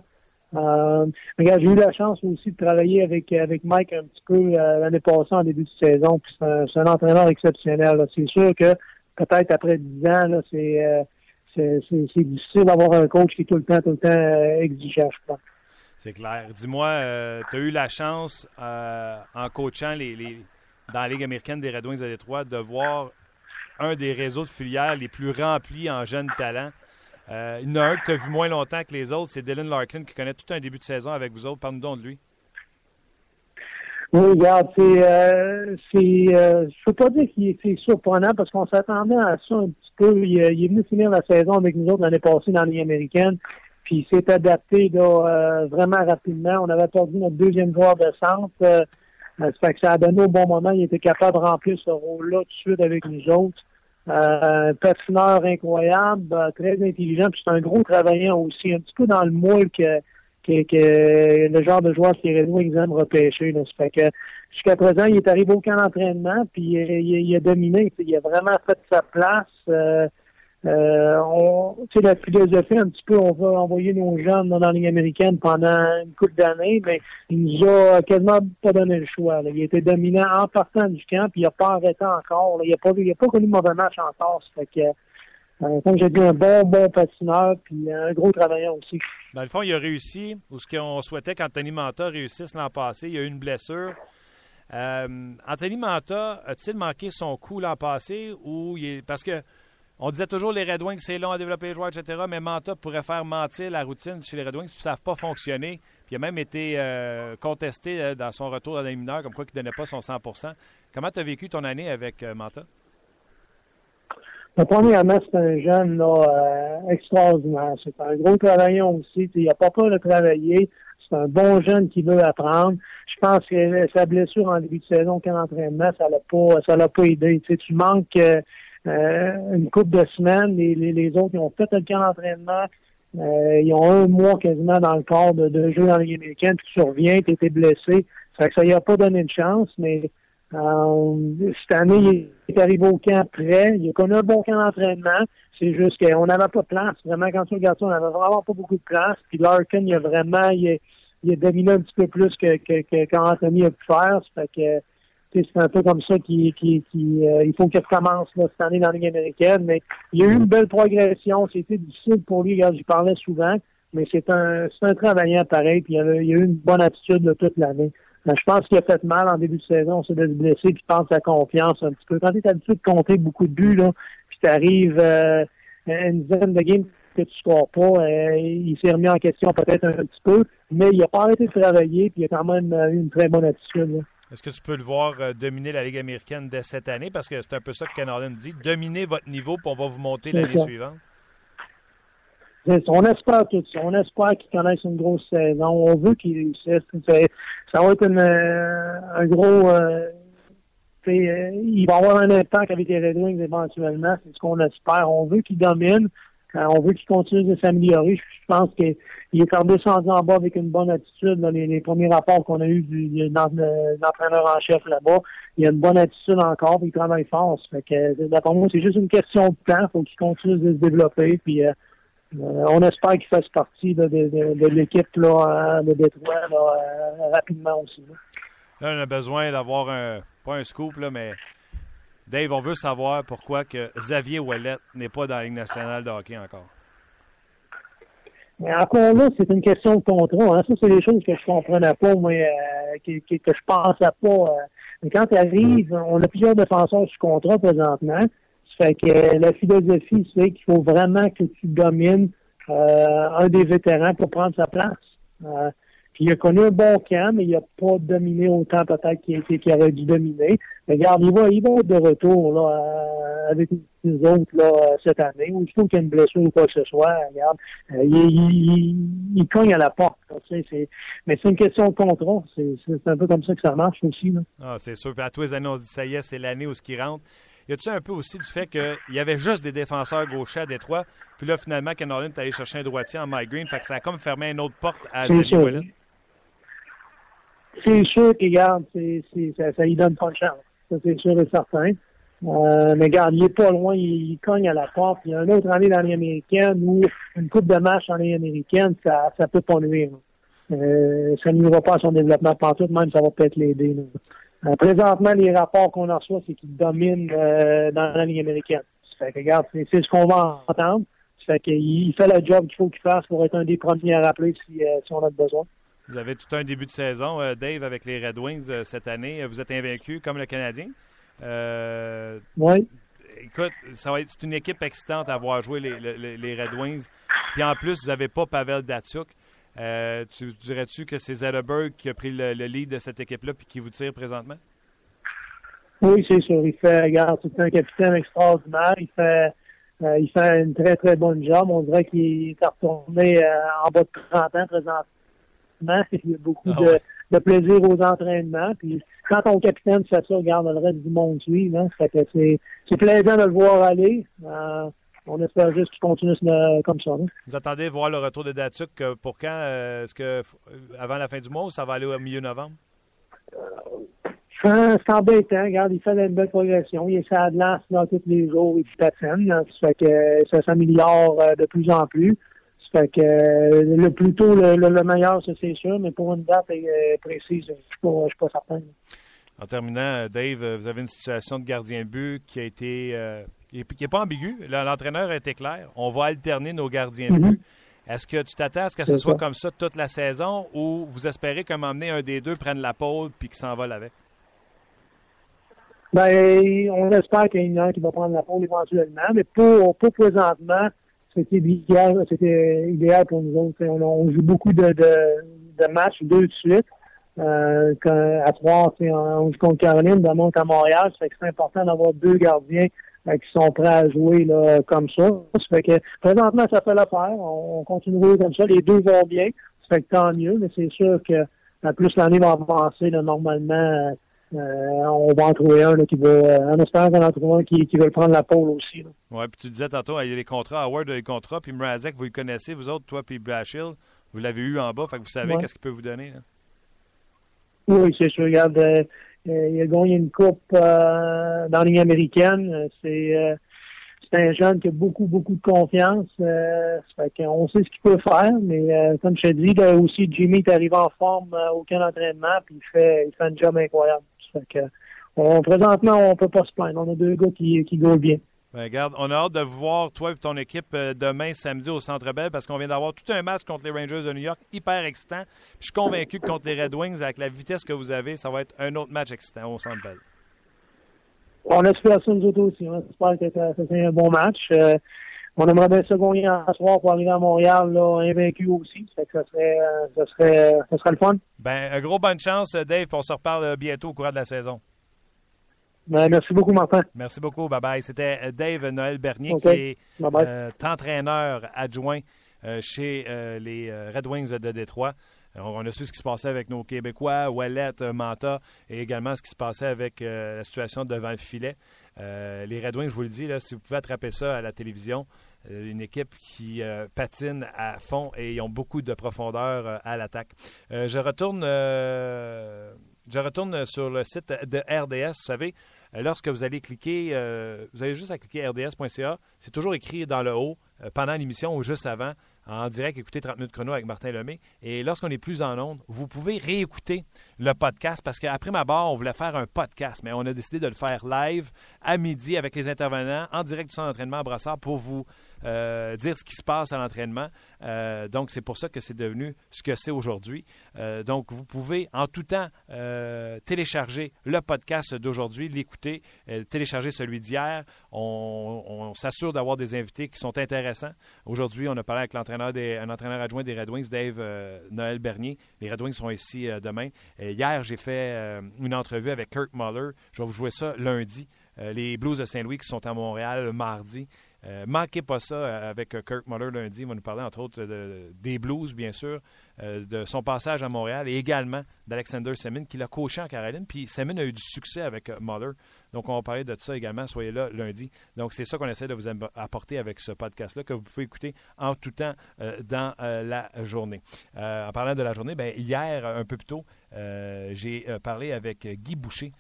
regarde, j'ai eu la chance aussi de travailler avec avec Mike un petit peu l'année passée en début de saison. C'est un, entraîneur exceptionnel. C'est sûr que peut-être après dix ans, là, c'est c'est difficile d'avoir un coach qui est tout le temps, tout le temps euh, exigeant, je crois. C'est clair. Dis-moi, euh, tu as eu la chance, euh, en coachant les, dans la Ligue américaine des Red Wings de Détroit, de voir un des réseaux de filières les plus remplis en jeunes talents. il y en a un que tu as vu moins longtemps que les autres, c'est Dylan Larkin qui connaît tout un début de saison avec vous autres. Parle-nous donc de lui. Oui, regarde, c'est, euh, c'est, euh, je peux pas dire qu'il est surprenant parce qu'on s'attendait à ça un petit peu. Il, est venu finir la saison avec nous autres l'année passée dans l'année américaine, puis il s'est adapté euh, vraiment rapidement. On avait perdu notre deuxième joueur de centre. Euh, ça fait que ça a donné au bon moment. Il était capable de remplir ce rôle-là tout de suite avec nous autres. Euh, patineur incroyable, très intelligent, puis c'est un gros travaillant aussi, un petit peu dans le moule que que, le genre de joueur qui est Red aime repêcher. Là. Ça fait que jusqu'à présent, il est arrivé au camp d'entraînement, puis il, a dominé. Il a vraiment fait sa place. Euh, euh, on, la philosophie, un petit peu, on va envoyer nos jeunes dans la ligne américaine pendant une couple d'années, mais il nous a quasiment pas donné le choix. Il a été dominant en partant du camp, puis il n'a pas arrêté encore. Il n'a pas, il a pas connu mauvais match encore. Fait que euh, comme j'ai un bon, bon patineur, un gros travailleur aussi. Dans le fond, il a réussi, ou ce qu'on souhaitait qu'Anthony Manta réussisse l'an passé. Il a eu une blessure. Euh, Anthony Manta, a-t-il manqué son coup l'an passé? Ou Parce que on disait toujours les Red Wings, c'est long à développer les joueurs, etc. Mais Manta pourrait faire mentir la routine chez les Red Wings, puis ça savent pas fonctionner. Puis il a même été euh, contesté euh, dans son retour dans les mineurs, comme quoi il ne donnait pas son 100% Comment tu as vécu ton année avec Manta? Premièrement, c'est un jeune là, extraordinaire. C'est un gros travailleur aussi. Il n'a pas peur de travailler. C'est un bon jeune qui veut apprendre. Je pense que sa blessure en début de saison, qu'en entraînement, ça l'a pas, ça l'a pas aidé. Tu, tu manques euh, une coupe de semaines. Les, autres, ils ont fait le camp d'entraînement. Euh, ils ont un mois quasiment dans le corps de, de jeu dans les américaine, puis tu reviens, tu étais blessé. Ça fait que ça y a pas donné de chance, mais euh, cette année, il est arrivé au camp prêt. Il a connu un bon camp d'entraînement. C'est juste qu'on n'avait pas de place. Vraiment, quand tu regardes ça, on n'avait vraiment pas beaucoup de place. Puis Larkin, il a vraiment, il a, dominé un petit peu plus que, que, que a pu faire. Ça fait que c'est un peu comme ça qu'il, qu'il, euh, il faut qu'il recommence là, cette année dans la Ligue américaine. Mais il y a eu une belle progression. C'était difficile pour lui. Regarde, j'y parlais souvent. Mais c'est un, c'est un travaillant pareil. Puis il, a, il a eu une bonne attitude de toute l'année. Ben, je pense qu'il a fait mal en début de saison, se blesser, puis pense à confiance un petit peu. Quand tu es habitué de compter beaucoup de buts, là, puis tu arrives euh, une dizaine de games que tu ne scores pas, euh, il s'est remis en question peut-être un, petit peu, mais il n'a pas arrêté de travailler, puis il a quand même eu une très bonne attitude. Est-ce que tu peux le voir euh, dominer la Ligue américaine dès cette année? Parce que c'est un peu ça que Ken dit. Dominez votre niveau, puis on va vous monter l'année suivante. On espère tout ça. On espère qu'ils connaissent une grosse saison. On veut qu'ils réussissent. Ça va être euh, un gros... Euh, euh, il va avoir un impact avec les Red Wings éventuellement. C'est ce qu'on espère. On veut qu'ils dominent. on veut qu'ils continuent de s'améliorer. Je pense qu'il est quand descendu en bas avec une bonne attitude. Dans les, premiers rapports qu'on a eus du, l'entraîneur en chef là-bas, il a une bonne attitude encore, il travaille fort. Fait d'après moi, c'est juste une question de temps. Il faut qu'il continue de se développer. Puis, euh, on espère qu'il fasse partie de, l'équipe de Détroit euh, rapidement aussi. Là. on a besoin d'avoir un, pas un scoop, là, mais Dave, on veut savoir pourquoi que Xavier Ouellet n'est pas dans la Ligue nationale de hockey encore. Mais encore là, c'est une question de contrat. Hein. Ça, c'est des choses que je comprenais pas, moi, euh, que, que, je pensais pas. Mais quand tu arrives, on a plusieurs défenseurs sous contrat présentement. Fait que euh, la philosophie, c'est qu'il faut vraiment que tu domines euh, un des vétérans pour prendre sa place. Euh, puis il a connu un bon camp, mais il n'a pas dominé autant peut-être qu'il aurait dû dominer. Mais regarde, il va, il va être de retour là, avec les autres là, cette année. Ou il faut qu'il y ait une blessure ou quoi que ce soit. Regarde, il, cogne à la porte. mais c'est une question de contrôle. C'est un peu comme ça que ça marche aussi. Ah, c'est sûr. Puis à tous les années, ça y est, c'est l'année où ce qui rentre. Y a-tu un peu aussi du fait qu'il y avait juste des défenseurs gauchers à Détroit, puis là, finalement, Ken est allé chercher un droitier en Mike Green, fait que ça a comme fermé une autre porte à Xavier Wallen? C'est sûr qu'il garde, ça, ça lui donne pas de chance. Ça, c'est sûr et certain. Euh, mais regarde, il est pas loin, il, cogne à la porte. Il y a une autre année dans les américaines ou une coupe de match dans les américaines, ça, ça peut pas nuire. Euh, ça ne nuira pas à son développement partout, même ça va peut-être l'aider. Euh, présentement, les rapports qu'on reçoit, c'est qu'il domine euh, dans la ligne américaine. Fait que, regarde, c'est ce qu'on va entendre. Fait qu'il fait le job qu'il faut qu'il fasse pour être un des premiers à rappeler si, euh, si on a besoin. Vous avez tout un début de saison, Dave, avec les Red Wings cette année. Vous êtes invaincu comme le Canadien. oui. Écoute, ça va être, c'est une équipe excitante à voir jouer les, les, Red Wings. Puis en plus, vous n'avez pas Pavel Datsuk. Euh, tu dirais-tu que c'est Zetterberg qui a pris le, lead de cette équipe-là et qui vous tire présentement? Oui, c'est sûr. Il fait, regarde, c'est un capitaine extraordinaire. Il fait, euh, il fait une très, très bonne job. On dirait qu'il est retourné euh, en bas de 30 ans présentement. Il y a beaucoup ah de, plaisir aux entraînements. Puis quand ton capitaine fait ça, regarde, le reste du monde suit. Hein? c'est, c'est plaisant de le voir aller on espère juste qu'il continue comme ça. Vous attendez voir le retour de Datuk euh, pour quand? Euh, est-ce que euh, avant la fin du mois ou ça va aller au milieu novembre? c'est embêtant. Regarde, il fait une belle progression. Il est à de là tous les jours. Il patine. Ça fait que ça s'améliore de plus en plus. Ça fait que le plus tôt, le, meilleur, c'est sûr. Mais pour une date précise, je ne suis, pas certain. En terminant, Dave, vous avez une situation de gardien de but qui a été qui n'est pas ambigu. L'entraîneur a été clair. On va alterner nos gardiens de but. Est-ce que tu t'attends à ce que ce soit comme ça toute la saison ou vous espérez qu'à un moment donné, un des deux prenne la pôle puis qu'il s'envole avec? Ben, on espère qu'il y en a un qui va prendre la pôle éventuellement, mais pour, pour présentement, c'était idéal, c'était idéal pour nous autres. On, joue beaucoup de, de matchs, deux de suite. Euh, à trois, on joue contre Caroline, de à Montréal. Ça fait que c'est important d'avoir deux gardiens qui sont prêts à jouer là, comme ça. Ça fait que présentement, ça fait l'affaire. On, continue de jouer comme ça. Les deux vont bien. Ça fait que tant mieux, mais c'est sûr que plus l'année va avancer, là, normalement, euh, on va en trouver un là, qui va, euh, en espérant qu'on en trouve un qui, qui veut prendre la pôle aussi. Oui, puis tu disais tantôt, il y a les contrats, Howard a les contrats, puis Mrazek, vous le connaissez, vous autres, toi puis Brashill, vous l'avez eu en bas, fait que vous savez qu'est-ce qu'il peut vous donner. Oui, c'est sûr. Regarde, euh, il a gagné une coupe dans la ligne américaine. C'est c'est un jeune qui a beaucoup, beaucoup de confiance. Euh, fait on sait ce qu'il peut faire, mais euh, comme je te dis, là, aussi Jimmy est arrivé en forme euh, aucun entraînement, puis il fait, il fait un job incroyable. Fait que, on, présentement, on peut pas se plaindre. On a deux gars qui, qui bien. Ben, regarde, on a hâte de vous voir, toi et ton équipe, euh, demain, samedi, au Centre Bell, parce qu'on vient d'avoir tout un match contre les Rangers de New York, hyper excitant. je suis convaincu que contre les Red Wings, avec la vitesse que vous avez, ça va être un autre match excitant au Centre Bell on espère ça nous autres aussi. On espère que ça c'est un bon match. Euh, on aimerait bien se gagner en soir pour arriver à Montréal là, invaincu aussi. Ça, serait, euh, ça, serait, ça serait le fun. Ben, un gros bonne chance, Dave, on se reparle bientôt au cours de la saison. Ben, merci beaucoup, Martin. Merci beaucoup. Bye bye. C'était Dave Noël Bernier qui est euh, entraîneur adjoint chez les Red Wings de Détroit. On a su ce qui se passait avec nos Québécois, Wallet, euh, Manta, et également ce qui se passait avec euh, la situation devant le filet. Euh, les Red Wings, je vous le dis, si vous pouvez attraper ça à la télévision, une équipe qui patine à fond et ils ont beaucoup de profondeur à l'attaque. je retourne, je retourne sur le site de RDS. Vous savez, lorsque vous allez cliquer, vous avez juste à cliquer rds.ca. C'est toujours écrit dans le haut pendant l'émission ou juste avant en direct, écouter 30 minutes chrono avec Martin Lemay. Et lorsqu'on est plus en ondes, vous pouvez réécouter le podcast parce qu'après ma barre, on voulait faire un podcast, mais on a décidé de le faire live à midi avec les intervenants en direct du centre d'entraînement à Brassard pour vous euh, dire ce qui se passe à l'entraînement. Euh, donc, c'est pour ça que c'est devenu ce que c'est aujourd'hui. Euh, donc, vous pouvez en tout temps télécharger le podcast d'aujourd'hui, l'écouter, télécharger celui d'hier. On, s'assure d'avoir des invités qui sont intéressants. Aujourd'hui, on a parlé avec l'entraîneur un entraîneur adjoint des Red Wings, Dave Noël Bernier. Les Red Wings sont ici demain. hier, j'ai fait une entrevue avec Kirk Muller. Je vais vous jouer ça lundi. les Blues de Saint-Louis qui sont à Montréal mardi. Euh, manquez pas ça euh, avec euh, Kirk Muller lundi. Il va nous parler, entre autres, des Blues, bien sûr, de son passage à Montréal et également d'Alexander Semin, qui l'a coaché en Caroline. Puis Semin a eu du succès avec Muller. Donc, on va parler de ça également. Soyez là lundi. Donc, c'est ça qu'on essaie de vous apporter avec ce podcast-là, que vous pouvez écouter en tout temps dans la journée. en parlant de la journée, bien, hier, un peu plus tôt, j'ai parlé avec Guy Boucher.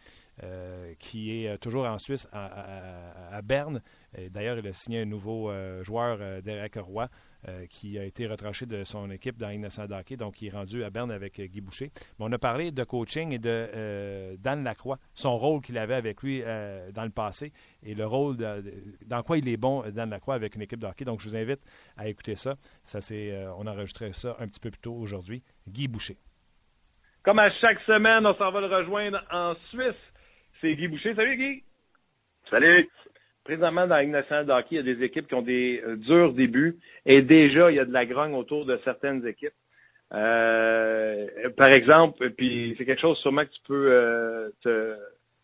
qui est toujours en Suisse, à Berne, D'ailleurs, il a signé un nouveau euh, joueur, euh, Derek Roy, euh, qui a été retranché de son équipe dans Innocent Hockey, donc il est rendu à Berne avec Guy Boucher. Mais on a parlé de coaching et de Dan Lacroix, son rôle qu'il avait avec lui dans le passé et le rôle dans quoi il est bon, Dan Lacroix, avec une équipe de hockey. Donc, je vous invite à écouter ça. ça c'est, on a enregistré ça un petit peu plus tôt aujourd'hui. Guy Boucher. Comme à chaque semaine, on s'en va le rejoindre en Suisse. C'est Guy Boucher. Salut, Guy. Salut présentement, dans la Ligue nationale de hockey, il y a des équipes qui ont des euh, durs débuts et déjà, il y a de la grogne autour de certaines équipes. Euh, par exemple, puis c'est quelque chose sûrement que tu peux euh, te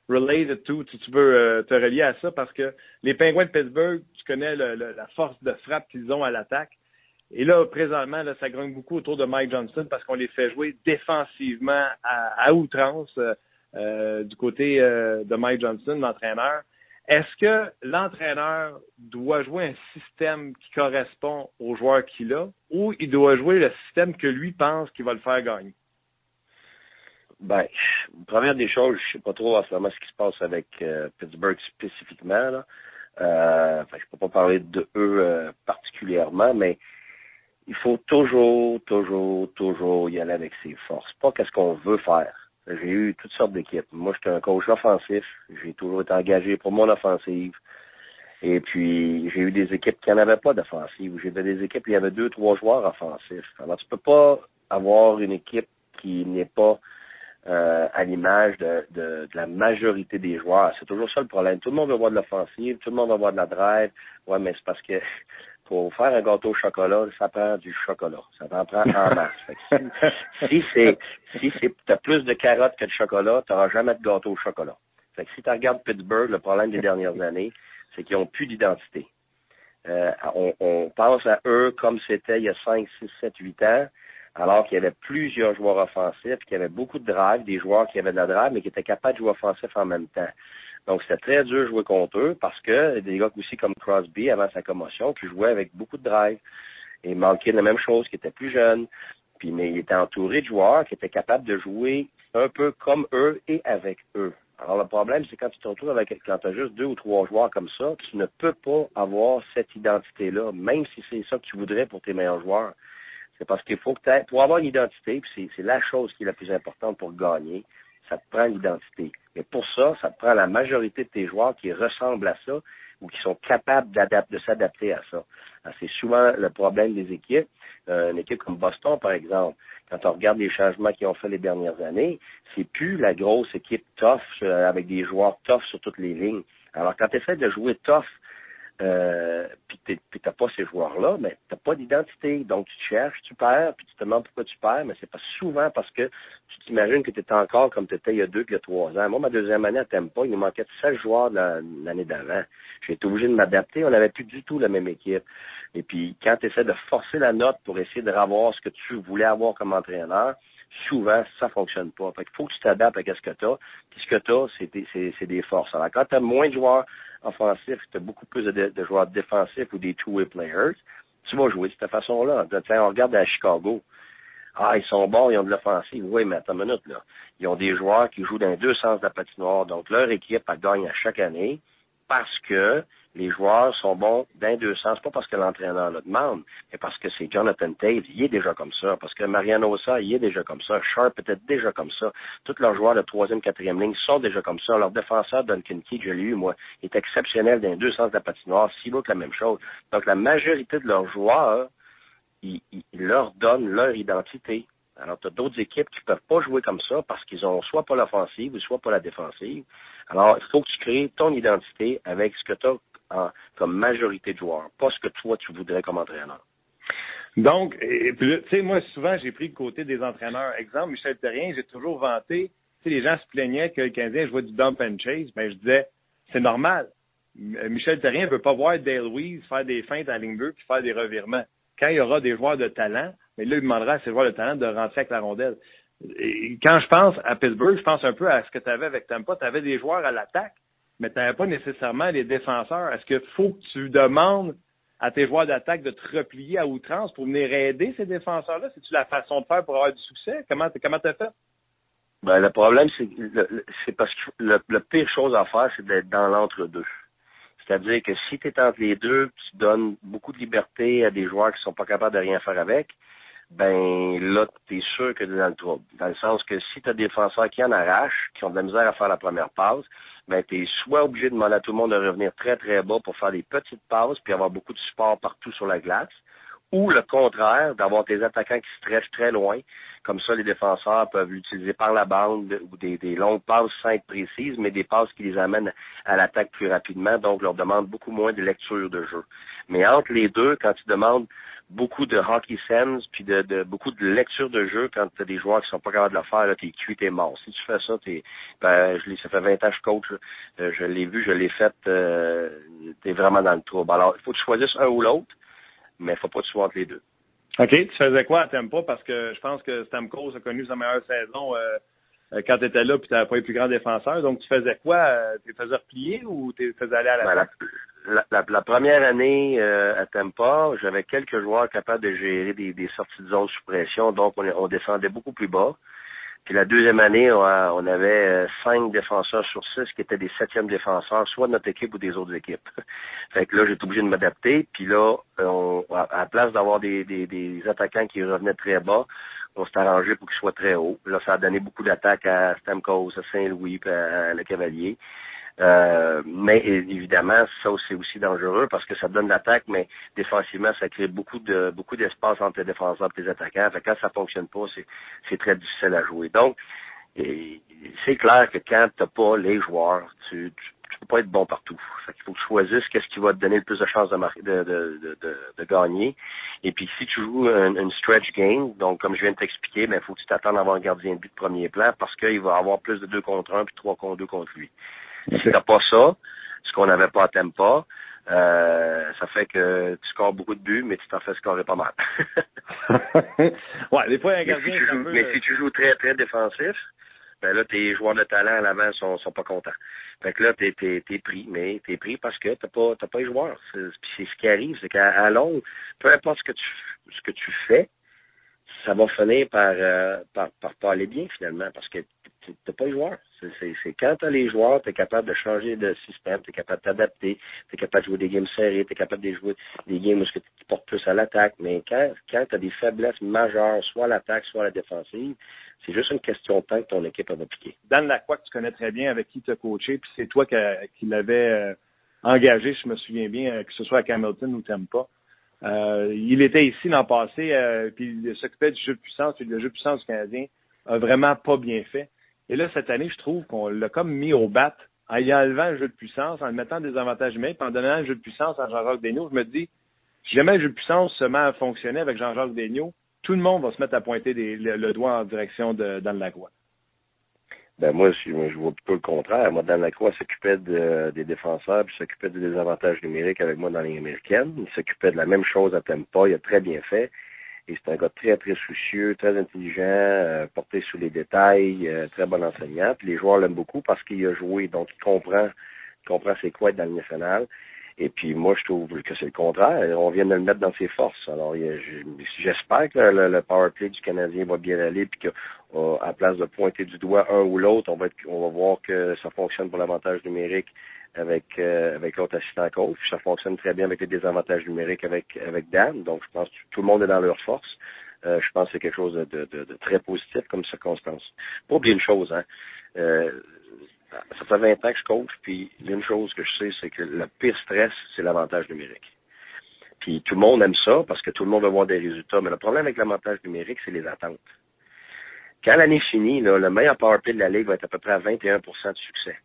relate to, tu, peux te relier à ça parce que les Pingouins de Pittsburgh, tu connais la force de frappe qu'ils ont à l'attaque. Et là, présentement, là, ça grogne beaucoup autour de Mike Johnston parce qu'on les fait jouer défensivement à, à outrance du côté de Mike Johnston, l'entraîneur. Est-ce que l'entraîneur doit jouer un système qui correspond aux joueurs qu'il a ou il doit jouer le système que lui pense qu'il va le faire gagner? Ben, première des choses, je sais pas trop en ce moment ce qui se passe avec euh, Pittsburgh spécifiquement. Là. Euh, je peux pas parler de eux euh, particulièrement, mais il faut toujours, toujours, toujours y aller avec ses forces. Pas qu'est-ce qu'on veut faire. J'ai eu toutes sortes d'équipes. Moi, j'étais un coach offensif. J'ai toujours été engagé pour mon offensive. Et puis, j'ai eu des équipes qui n'avaient pas d'offensive. J'ai des équipes où il y avait deux, trois joueurs offensifs. Alors, tu peux pas avoir une équipe qui n'est pas euh, à l'image de, de, la majorité des joueurs. C'est toujours ça le problème. Tout le monde veut voir de l'offensive, tout le monde veut voir de la drive. Ouais, mais c'est parce que pour faire un gâteau au chocolat, ça prend du chocolat. Ça t'en prend en masse. si, si c'est si c'est t'as plus de carottes que de chocolat, tu n'auras jamais de gâteau au chocolat. Fait que si tu regardes Pittsburgh, le problème des dernières années, c'est qu'ils n'ont plus d'identité. Euh, on, on, pense à eux comme c'était il y a 5, 6, 7, 8 ans, alors qu'il y avait plusieurs joueurs offensifs, qu'il y avait beaucoup de drive, des joueurs qui avaient de la drive, mais qui étaient capables de jouer offensif en même temps. Donc, c'était très dur de jouer contre eux parce que des gars aussi comme Crosby, avant sa commotion, qui jouaient avec beaucoup de drive. Et Malkin, la même chose, qui était plus jeune. Puis, mais il était entouré de joueurs qui étaient capables de jouer un peu comme eux et avec eux. Alors, le problème, c'est quand tu te retrouves avec, quand tu as juste deux ou trois joueurs comme ça, tu ne peux pas avoir cette identité-là, même si c'est ça que tu voudrais pour tes meilleurs joueurs. C'est parce qu'il faut que tu pour avoir une identité, puis c'est la chose qui est la plus importante pour gagner, ça te prend l'identité. Mais pour ça, ça te prend la majorité de tes joueurs qui ressemblent à ça ou qui sont capables de s'adapter à ça. C'est souvent le problème des équipes. Euh, une équipe comme Boston, par exemple, quand on regarde les changements qu'ils ont fait les dernières années, c'est plus la grosse équipe tough euh, avec des joueurs tough sur toutes les lignes. Alors, quand tu essaies de jouer tough euh, puis t'as pas ces joueurs-là, mais t'as pas d'identité. Donc tu cherches, tu perds, puis tu te demandes pourquoi tu perds, mais c'est pas souvent parce que tu t'imagines que tu étais encore comme tu étais il y a deux puis il y a trois ans. Moi, ma deuxième année à pas, il me manquait 16 joueurs l'année d'avant. J'ai été obligé de m'adapter. On n'avait plus du tout la même équipe. Et puis, quand tu essaies de forcer la note pour essayer de revoir ce que tu voulais avoir comme entraîneur, souvent, ça fonctionne pas. Fait qu'il faut que tu t'adaptes à ce que tu as. Puis ce que tu as, c'est des, forces. Alors, quand tu as moins de joueurs offensifs, tu as beaucoup plus de, joueurs défensifs ou des two-way players, tu vas jouer de cette façon-là. On regarde à Chicago. Ah, ils sont bons, ils ont de l'offensive. Oui, mais attends une minute, là. Ils ont des joueurs qui jouent dans les deux sens de la patinoire. Donc, leur équipe, elle gagne à chaque année parce que les joueurs sont bons d'un deux sens, pas parce que l'entraîneur le demande, mais parce que c'est Jonathan Tate, il est déjà comme ça, parce que Mariano Ossa, il est déjà comme ça, Sharp être déjà comme ça, tous leurs joueurs de troisième, quatrième ligne sont déjà comme ça, leur défenseur Duncan Key, je l'ai eu, moi, est exceptionnel d'un deux sens de la patinoire, si que la même chose. Donc la majorité de leurs joueurs, ils, ils leur donnent leur identité. Alors, tu as d'autres équipes qui peuvent pas jouer comme ça parce qu'ils ont soit pas l'offensive ou soit pas la défensive. Alors, il faut que tu crées ton identité avec ce que tu as comme majorité de joueurs, pas ce que toi tu voudrais comme entraîneur. Donc, tu sais, moi, souvent, j'ai pris le côté des entraîneurs. Exemple, Michel Terrien, j'ai toujours vanté, tu les gens se plaignaient que le Canadien jouait du dump and chase, mais je disais, c'est normal. Michel Terrien ne veut pas voir Dale Louise faire des feintes à ligne puis faire des revirements. Quand il y aura des joueurs de talent, mais là, il demandera à ces joueurs de talent de rentrer avec la rondelle. Quand je pense à Pittsburgh, je pense un peu à ce que tu avais avec Tampa. Tu avais des joueurs à l'attaque, mais tu n'avais pas nécessairement les défenseurs. Est-ce qu'il faut que tu demandes à tes joueurs d'attaque de te replier à outrance pour venir aider ces défenseurs-là? C'est-tu la façon de faire pour avoir du succès? Comment tu as fait? Ben, le problème, c'est c'est parce que le, pire chose à faire, c'est d'être dans l'entre-deux. C'est-à-dire que si tu es entre les deux, tu donnes beaucoup de liberté à des joueurs qui sont pas capables de rien faire avec, ben là, tu es sûr que tu es dans le trouble. Dans le sens que si tu as des défenseurs qui en arrachent, qui ont de la misère à faire la première passe, ben tu es soit obligé de demander à tout le monde de revenir très très bas pour faire des petites passes puis avoir beaucoup de support partout sur la glace, ou le contraire, d'avoir des attaquants qui stretchent très loin. Comme ça, les défenseurs peuvent l'utiliser par la bande ou des, longues passes simples précises, mais des passes qui les amènent à l'attaque plus rapidement, donc leur demande beaucoup moins de lecture de jeu. Mais entre les deux, quand tu demandes beaucoup de hockey sense puis de, de, beaucoup de lecture de jeu quand tu as des joueurs qui sont pas capables de le faire, là, t'es cuit, t'es mort. Si tu fais ça, t'es ben je ça fait 20 ans que je coach, euh, je l'ai vu, je l'ai fait, euh, t'es vraiment dans le trouble. Alors, il faut que tu choisisses un ou l'autre, mais faut pas que tu sois entre les deux. OK. Tu faisais quoi à pas Parce que je pense que Stamkos a connu sa meilleure saison euh, euh quand tu étais là puis tu pas eu plus grand défenseur. Donc, tu faisais quoi? Tu faisais replier ou tu faisais aller à la ben, la, la, première année euh, à Tampa, j'avais quelques joueurs capables de gérer des, des sorties de zone sous pression, donc on, on, descendait beaucoup plus bas. Puis la deuxième année, on, on avait euh, cinq défenseurs sur six qui étaient des septièmes défenseurs, soit de notre équipe ou des autres équipes. fait que là, j'étais obligé de m'adapter. Puis là, on, à, la place d'avoir des, des, des, attaquants qui revenaient très bas, on s'est arrangé pour qu'ils soient très hauts. Là, ça a donné beaucoup d'attaques à Stamkos, à Saint-Louis, à Le Cavalier. Euh, mais évidemment, ça c'est aussi dangereux parce que ça donne l'attaque, mais défensivement, ça crée beaucoup de beaucoup d'espace entre les défenseurs et les attaquants. Fait quand ça fonctionne pas, c'est, très difficile à jouer. Donc, c'est clair que quand tu n'as pas les joueurs, tu, tu, peux pas être bon partout. Fait qu'il faut que tu choisisses qu'est-ce qui va te donner le plus de chances de, de, de, de, de, gagner. Et puis si tu joues une, stretch game, donc comme je viens de t'expliquer, ben faut que tu t'attendes à avoir un gardien de but de premier plan parce qu'il va avoir plus de 2 contre 1 puis 3 contre 2 contre lui. Si t'as pas ça, ce qu'on n'avait pas à Tempa, euh, ça fait que tu scores beaucoup de buts, mais tu t'en fais scorer pas mal. ouais, des fois, un gardien. Mais si tu joues très, très défensif, ben là, tes joueurs de talent à l'avant sont, sont pas contents. Fait que là, t'es, t'es, t'es pris, mais t'es pris parce que t'as pas, t'as pas les joueurs. C'est, c'est ce qui arrive, c'est qu'à long, peu importe ce que tu, ce que tu fais, ça va finir par, euh, par, par pas aller bien finalement, parce que t'as pas les joueurs. C'est, quand t'as les joueurs, t'es capable de changer de système, t'es capable de t'adapter, t'es capable de jouer des games serrés, t'es capable de jouer des games où tu portes plus à l'attaque. Mais quand, quand t'as des faiblesses majeures, soit à l'attaque, soit à la défensive, c'est juste une question de temps que ton équipe va piquer. Dan Lacroix, que tu connais très bien, avec qui tu as coaché, puis c'est toi qui, qui l'avais euh, engagé, je me souviens bien, euh, que ce soit à Hamilton ou Tampa. Euh, il était ici l'an passé, euh, puis il s'occupait du jeu de puissance, puis le jeu de puissance Canadien a vraiment pas bien fait. Et là, cette année, je trouve qu'on l'a comme mis au bat en y enlevant le jeu de puissance, en mettant des avantages humains, puis en donnant le jeu de puissance à Jean-Jacques Daigneault. Je me dis, si jamais le jeu de puissance se met à fonctionner avec Jean-Jacques Daigneault, tout le monde va se mettre à pointer le, doigt en direction de Dan Lacroix. Ben moi, je, je vois plutôt le contraire. Moi, Dan Lacroix s'occupait des défenseurs, puis s'occupait des désavantages numériques avec moi dans les américaines. Il s'occupait de la même chose à Tempa. Il a très bien fait. Et c'est un gars très, très soucieux, très intelligent, euh, porté sous les détails, euh, très bon enseignant. Les joueurs l'aiment beaucoup parce qu'il a joué, donc il comprend, il comprend c'est quoi être dans le national. Et puis moi, je trouve que c'est le contraire. On vient de le mettre dans ses forces. Alors j'espère que le, power play du Canadien va bien aller, puis qu'à place de pointer du doigt un ou l'autre, on va on va voir que ça fonctionne pour l'avantage numérique avec euh, avec l'autre assistant coach. Ça fonctionne très bien avec les désavantages numériques avec avec Dan. Donc je pense que tout le monde est dans leur force. Euh, je pense que c'est quelque chose de, de, de, très positif comme circonstance. Pas oublier une chose, hein. Euh, ça fait 20 ans que je coach, puis une chose que je sais, c'est que le pire stress, c'est l'avantage numérique. Puis tout le monde aime ça parce que tout le monde veut voir des résultats, mais le problème avec l'avantage numérique, c'est les attentes. Quand l'année finit, là, le meilleur powerplay de la Ligue va être à peu près à 21% de succès.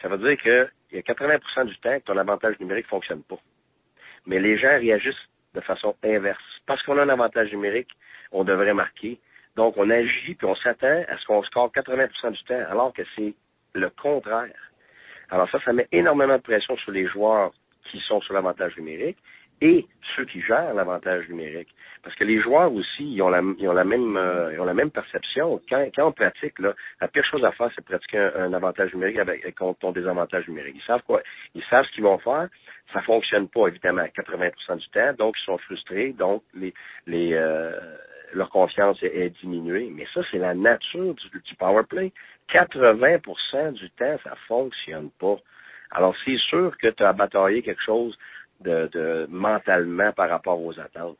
Ça veut dire qu'il y a 80% du temps que ton avantage numérique ne fonctionne pas. Mais les gens réagissent de façon inverse. Parce qu'on a un avantage numérique, on devrait marquer. Donc, on agit puis on s'attend à ce qu'on score 80% du temps, alors que c'est le contraire. Alors ça, ça met énormément de pression sur les joueurs qui sont sur l'avantage numérique et ceux qui gèrent l'avantage numérique. Parce que les joueurs aussi, ils ont la, ils ont la même, euh, ils ont la même perception. Quand, quand on pratique, là, la pire chose à faire, c'est pratiquer un, avantage numérique avec, contre ton désavantage numérique. Ils savent quoi, ils savent ce qu'ils vont faire. Ça fonctionne pas évidemment à 80% du temps, donc ils sont frustrés, donc les, les, euh, leur confiance est, diminuée. Mais ça, c'est la nature du, du power play. 80% du temps, ça fonctionne pas. Alors, c'est sûr que tu as bataillé quelque chose de, de, mentalement par rapport aux attentes.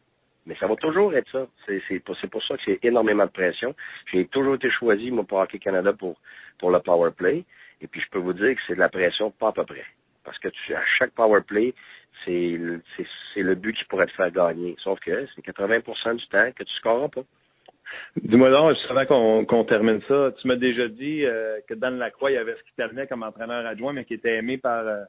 Mais ça va toujours être ça. C'est pour, pour ça que c'est énormément de pression. J'ai toujours été choisi, moi, pour Hockey Canada pour, pour le power play. Et puis, je peux vous dire que c'est de la pression pas à peu près. Parce que tu, à chaque power play, c'est le but qui pourrait te faire gagner. Sauf que c'est 80% du temps que tu scoreras pas. Dis-moi donc, juste avant qu'on termine ça, tu m'as déjà dit euh, que Dan Lacroix, il y avait ce qui terminait comme entraîneur adjoint, mais qui était aimé par, euh,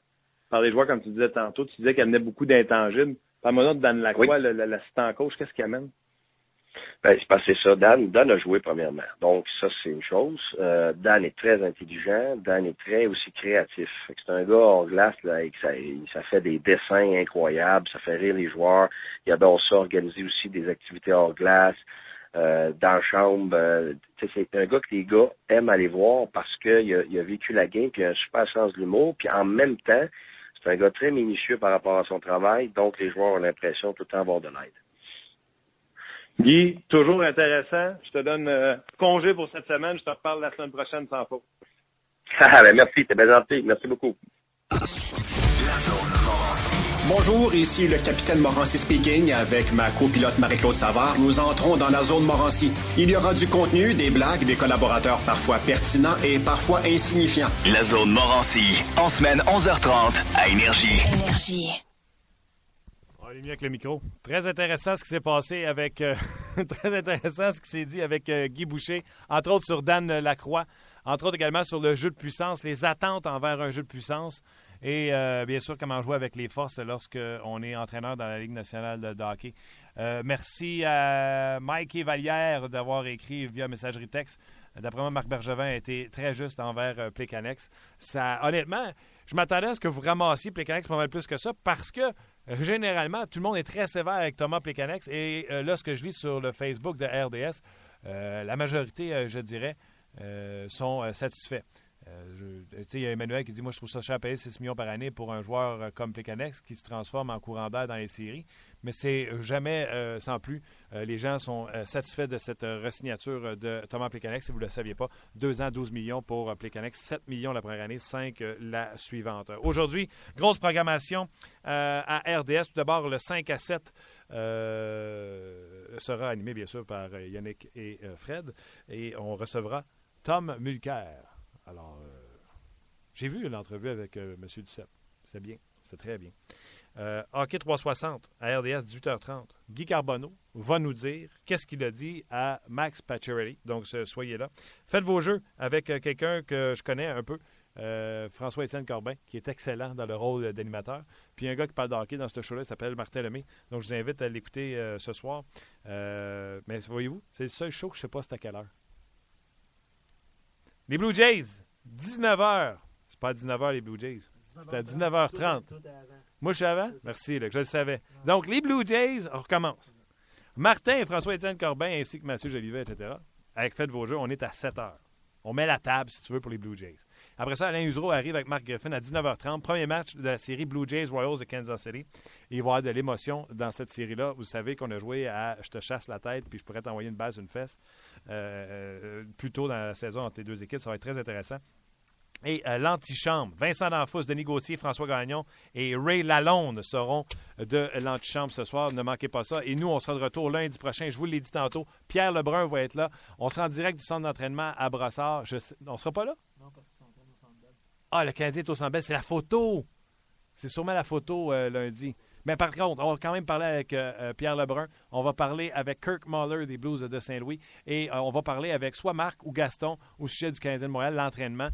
par les joueurs, comme tu disais tantôt. Tu disais qu'il amenait beaucoup d'intangibles. Parle-moi de Dan Lacroix, l'assistant coach, qu'est-ce qu'il amène? Ben, c'est passé ça. Dan, Dan a joué premièrement. Donc, ça, c'est une chose. Euh, Dan est très intelligent. Dan est très aussi créatif. C'est un gars hors glace, là, ça, ça fait des dessins incroyables. Ça fait rire les joueurs. Il adore ça, organiser aussi des activités hors glace. Euh, dans la chambre. Euh, c'est un gars que les gars aiment aller voir parce qu'il a, il a vécu la game, puis il a un super sens de l'humour, puis en même temps, c'est un gars très minutieux par rapport à son travail, donc les joueurs ont l'impression tout le temps avoir de l'aide. Guy, toujours intéressant. Je te donne euh, congé pour cette semaine. Je te reparle la semaine prochaine sans faute. Ah, ben merci, c'est bien gentil. Merci beaucoup. Bonjour, ici le capitaine Morancy speaking avec ma copilote Marie-Claude Savard. Nous entrons dans la zone Morancy. Il y aura du contenu, des blagues, des collaborateurs parfois pertinents et parfois insignifiants. La zone Morancy, en semaine 11h30 à Énergie. Énergie. On va aller mieux avec le micro. Très intéressant ce qui s'est passé avec... Euh, très intéressant ce qui s'est dit avec euh, Guy Boucher, entre autres sur Dan Lacroix. entre autres également sur le jeu de puissance, les attentes envers un jeu de puissance et euh, bien sûr comment jouer avec les forces lorsqu'on est entraîneur dans la Ligue nationale de hockey. Euh, merci à Mike Vallière d'avoir écrit via messagerie texte. D'après moi, Marc Bergevin a été très juste envers euh. Ça, honnêtement, je m'attendais à ce que vous ramassiez Plécanex pas mal plus que ça parce que généralement, tout le monde est très sévère avec Thomas Plécanex. Et là, ce que je lis sur le Facebook de RDS, la majorité, je dirais, sont satisfaits. Euh, il y a Emmanuel qui dit Moi, je trouve ça cher à payer 6 millions par année pour un joueur euh, comme Plekanex qui se transforme en courant d'air dans les séries. Mais c'est jamais euh, sans plus. les gens sont satisfaits de cette resignature de Thomas Plekanex. Si vous ne le saviez pas, 2 ans, 12 millions pour Plekanex, 7 millions la première année, 5 la suivante. Aujourd'hui, grosse programmation à RDS. Tout d'abord, le 5 à 7 sera animé, bien sûr, par Yannick et Fred. Et on recevra Tom Mulcair. Alors, euh, j'ai vu l'entrevue avec euh, M. Duceppe. C'était bien. C'était très bien. Euh, Hockey 360 à RDS 18h30. Guy Carbonneau va nous dire qu'est-ce qu'il a dit à Max Pacioretty. Donc, soyez là. Faites vos jeux avec quelqu'un que je connais un peu, François-Étienne Corbin, qui est excellent dans le rôle d'animateur. Puis un gars qui parle de hockey dans ce show-là, s'appelle Martin Lemay. Donc, je vous invite à l'écouter ce soir. mais voyez-vous, c'est le seul show que je ne sais pas c'est à quelle heure. Les Blue Jays, 19h. C'est pas à 19h les Blue Jays. C'est à 19h30. Moi, je suis avant? Merci, je le savais. Donc, les Blue Jays, on recommence. Martin et François-Étienne Corbin ainsi que Mathieu Jolivet, etc. Avec Faites vos jeux, on est à 7h. On met la table, si tu veux, pour les Blue Jays. Après ça, Alain Usereau arrive avec Marc Griffin à 19h30. Premier match de la série Blue Jays Royals de Kansas City. il va y avoir de l'émotion dans cette série-là. Vous savez qu'on a joué à Je te chasse la tête, puis je pourrais t'envoyer une base, une fesse. Euh, euh, plus tôt dans la saison entre les deux équipes. Ça va être très intéressant. Et euh, l'antichambre, Vincent D'Anfous, Denis Gauthier, François Gagnon et Ray Lalonde seront de l'antichambre ce soir. Ne manquez pas ça. Et nous, on sera de retour lundi prochain. Je vous l'ai dit tantôt. Pierre Lebrun va être là. On sera en direct du centre d'entraînement à Brassard. On ne sera pas là? Non, parce qu'ils sont au centre Ah, le Canadien est au centre C'est la photo. C'est sûrement la photo lundi. Mais par contre, on va quand même parler avec euh, euh, Pierre Lebrun. On va parler avec Kirk Muller des Blues de Saint-Louis. Et euh, on va parler avec soit Marc ou Gaston au sujet du Canadien de Montréal, l'entraînement.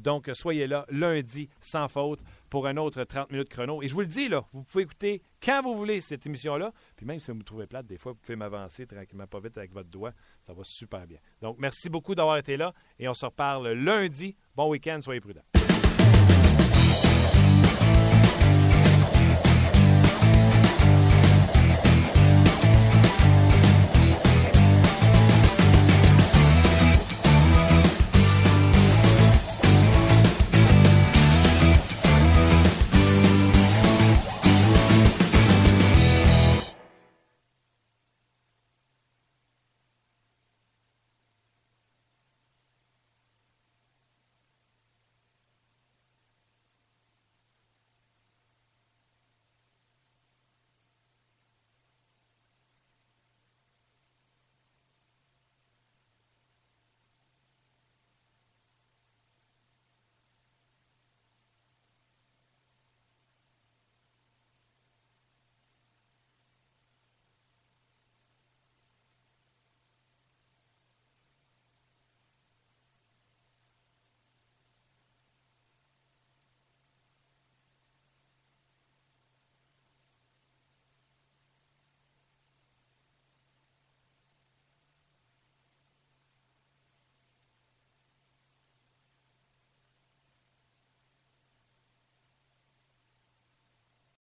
donc, soyez là lundi, sans faute, pour un autre 30 minutes chrono. Et je vous le dis, là, vous pouvez écouter quand vous voulez cette émission-là. Puis même si vous me trouvez plate, des fois, vous pouvez m'avancer tranquillement, pas vite avec votre doigt. Ça va super bien. Donc, merci beaucoup d'avoir été là. Et on se reparle lundi. Bon week-end, soyez prudents.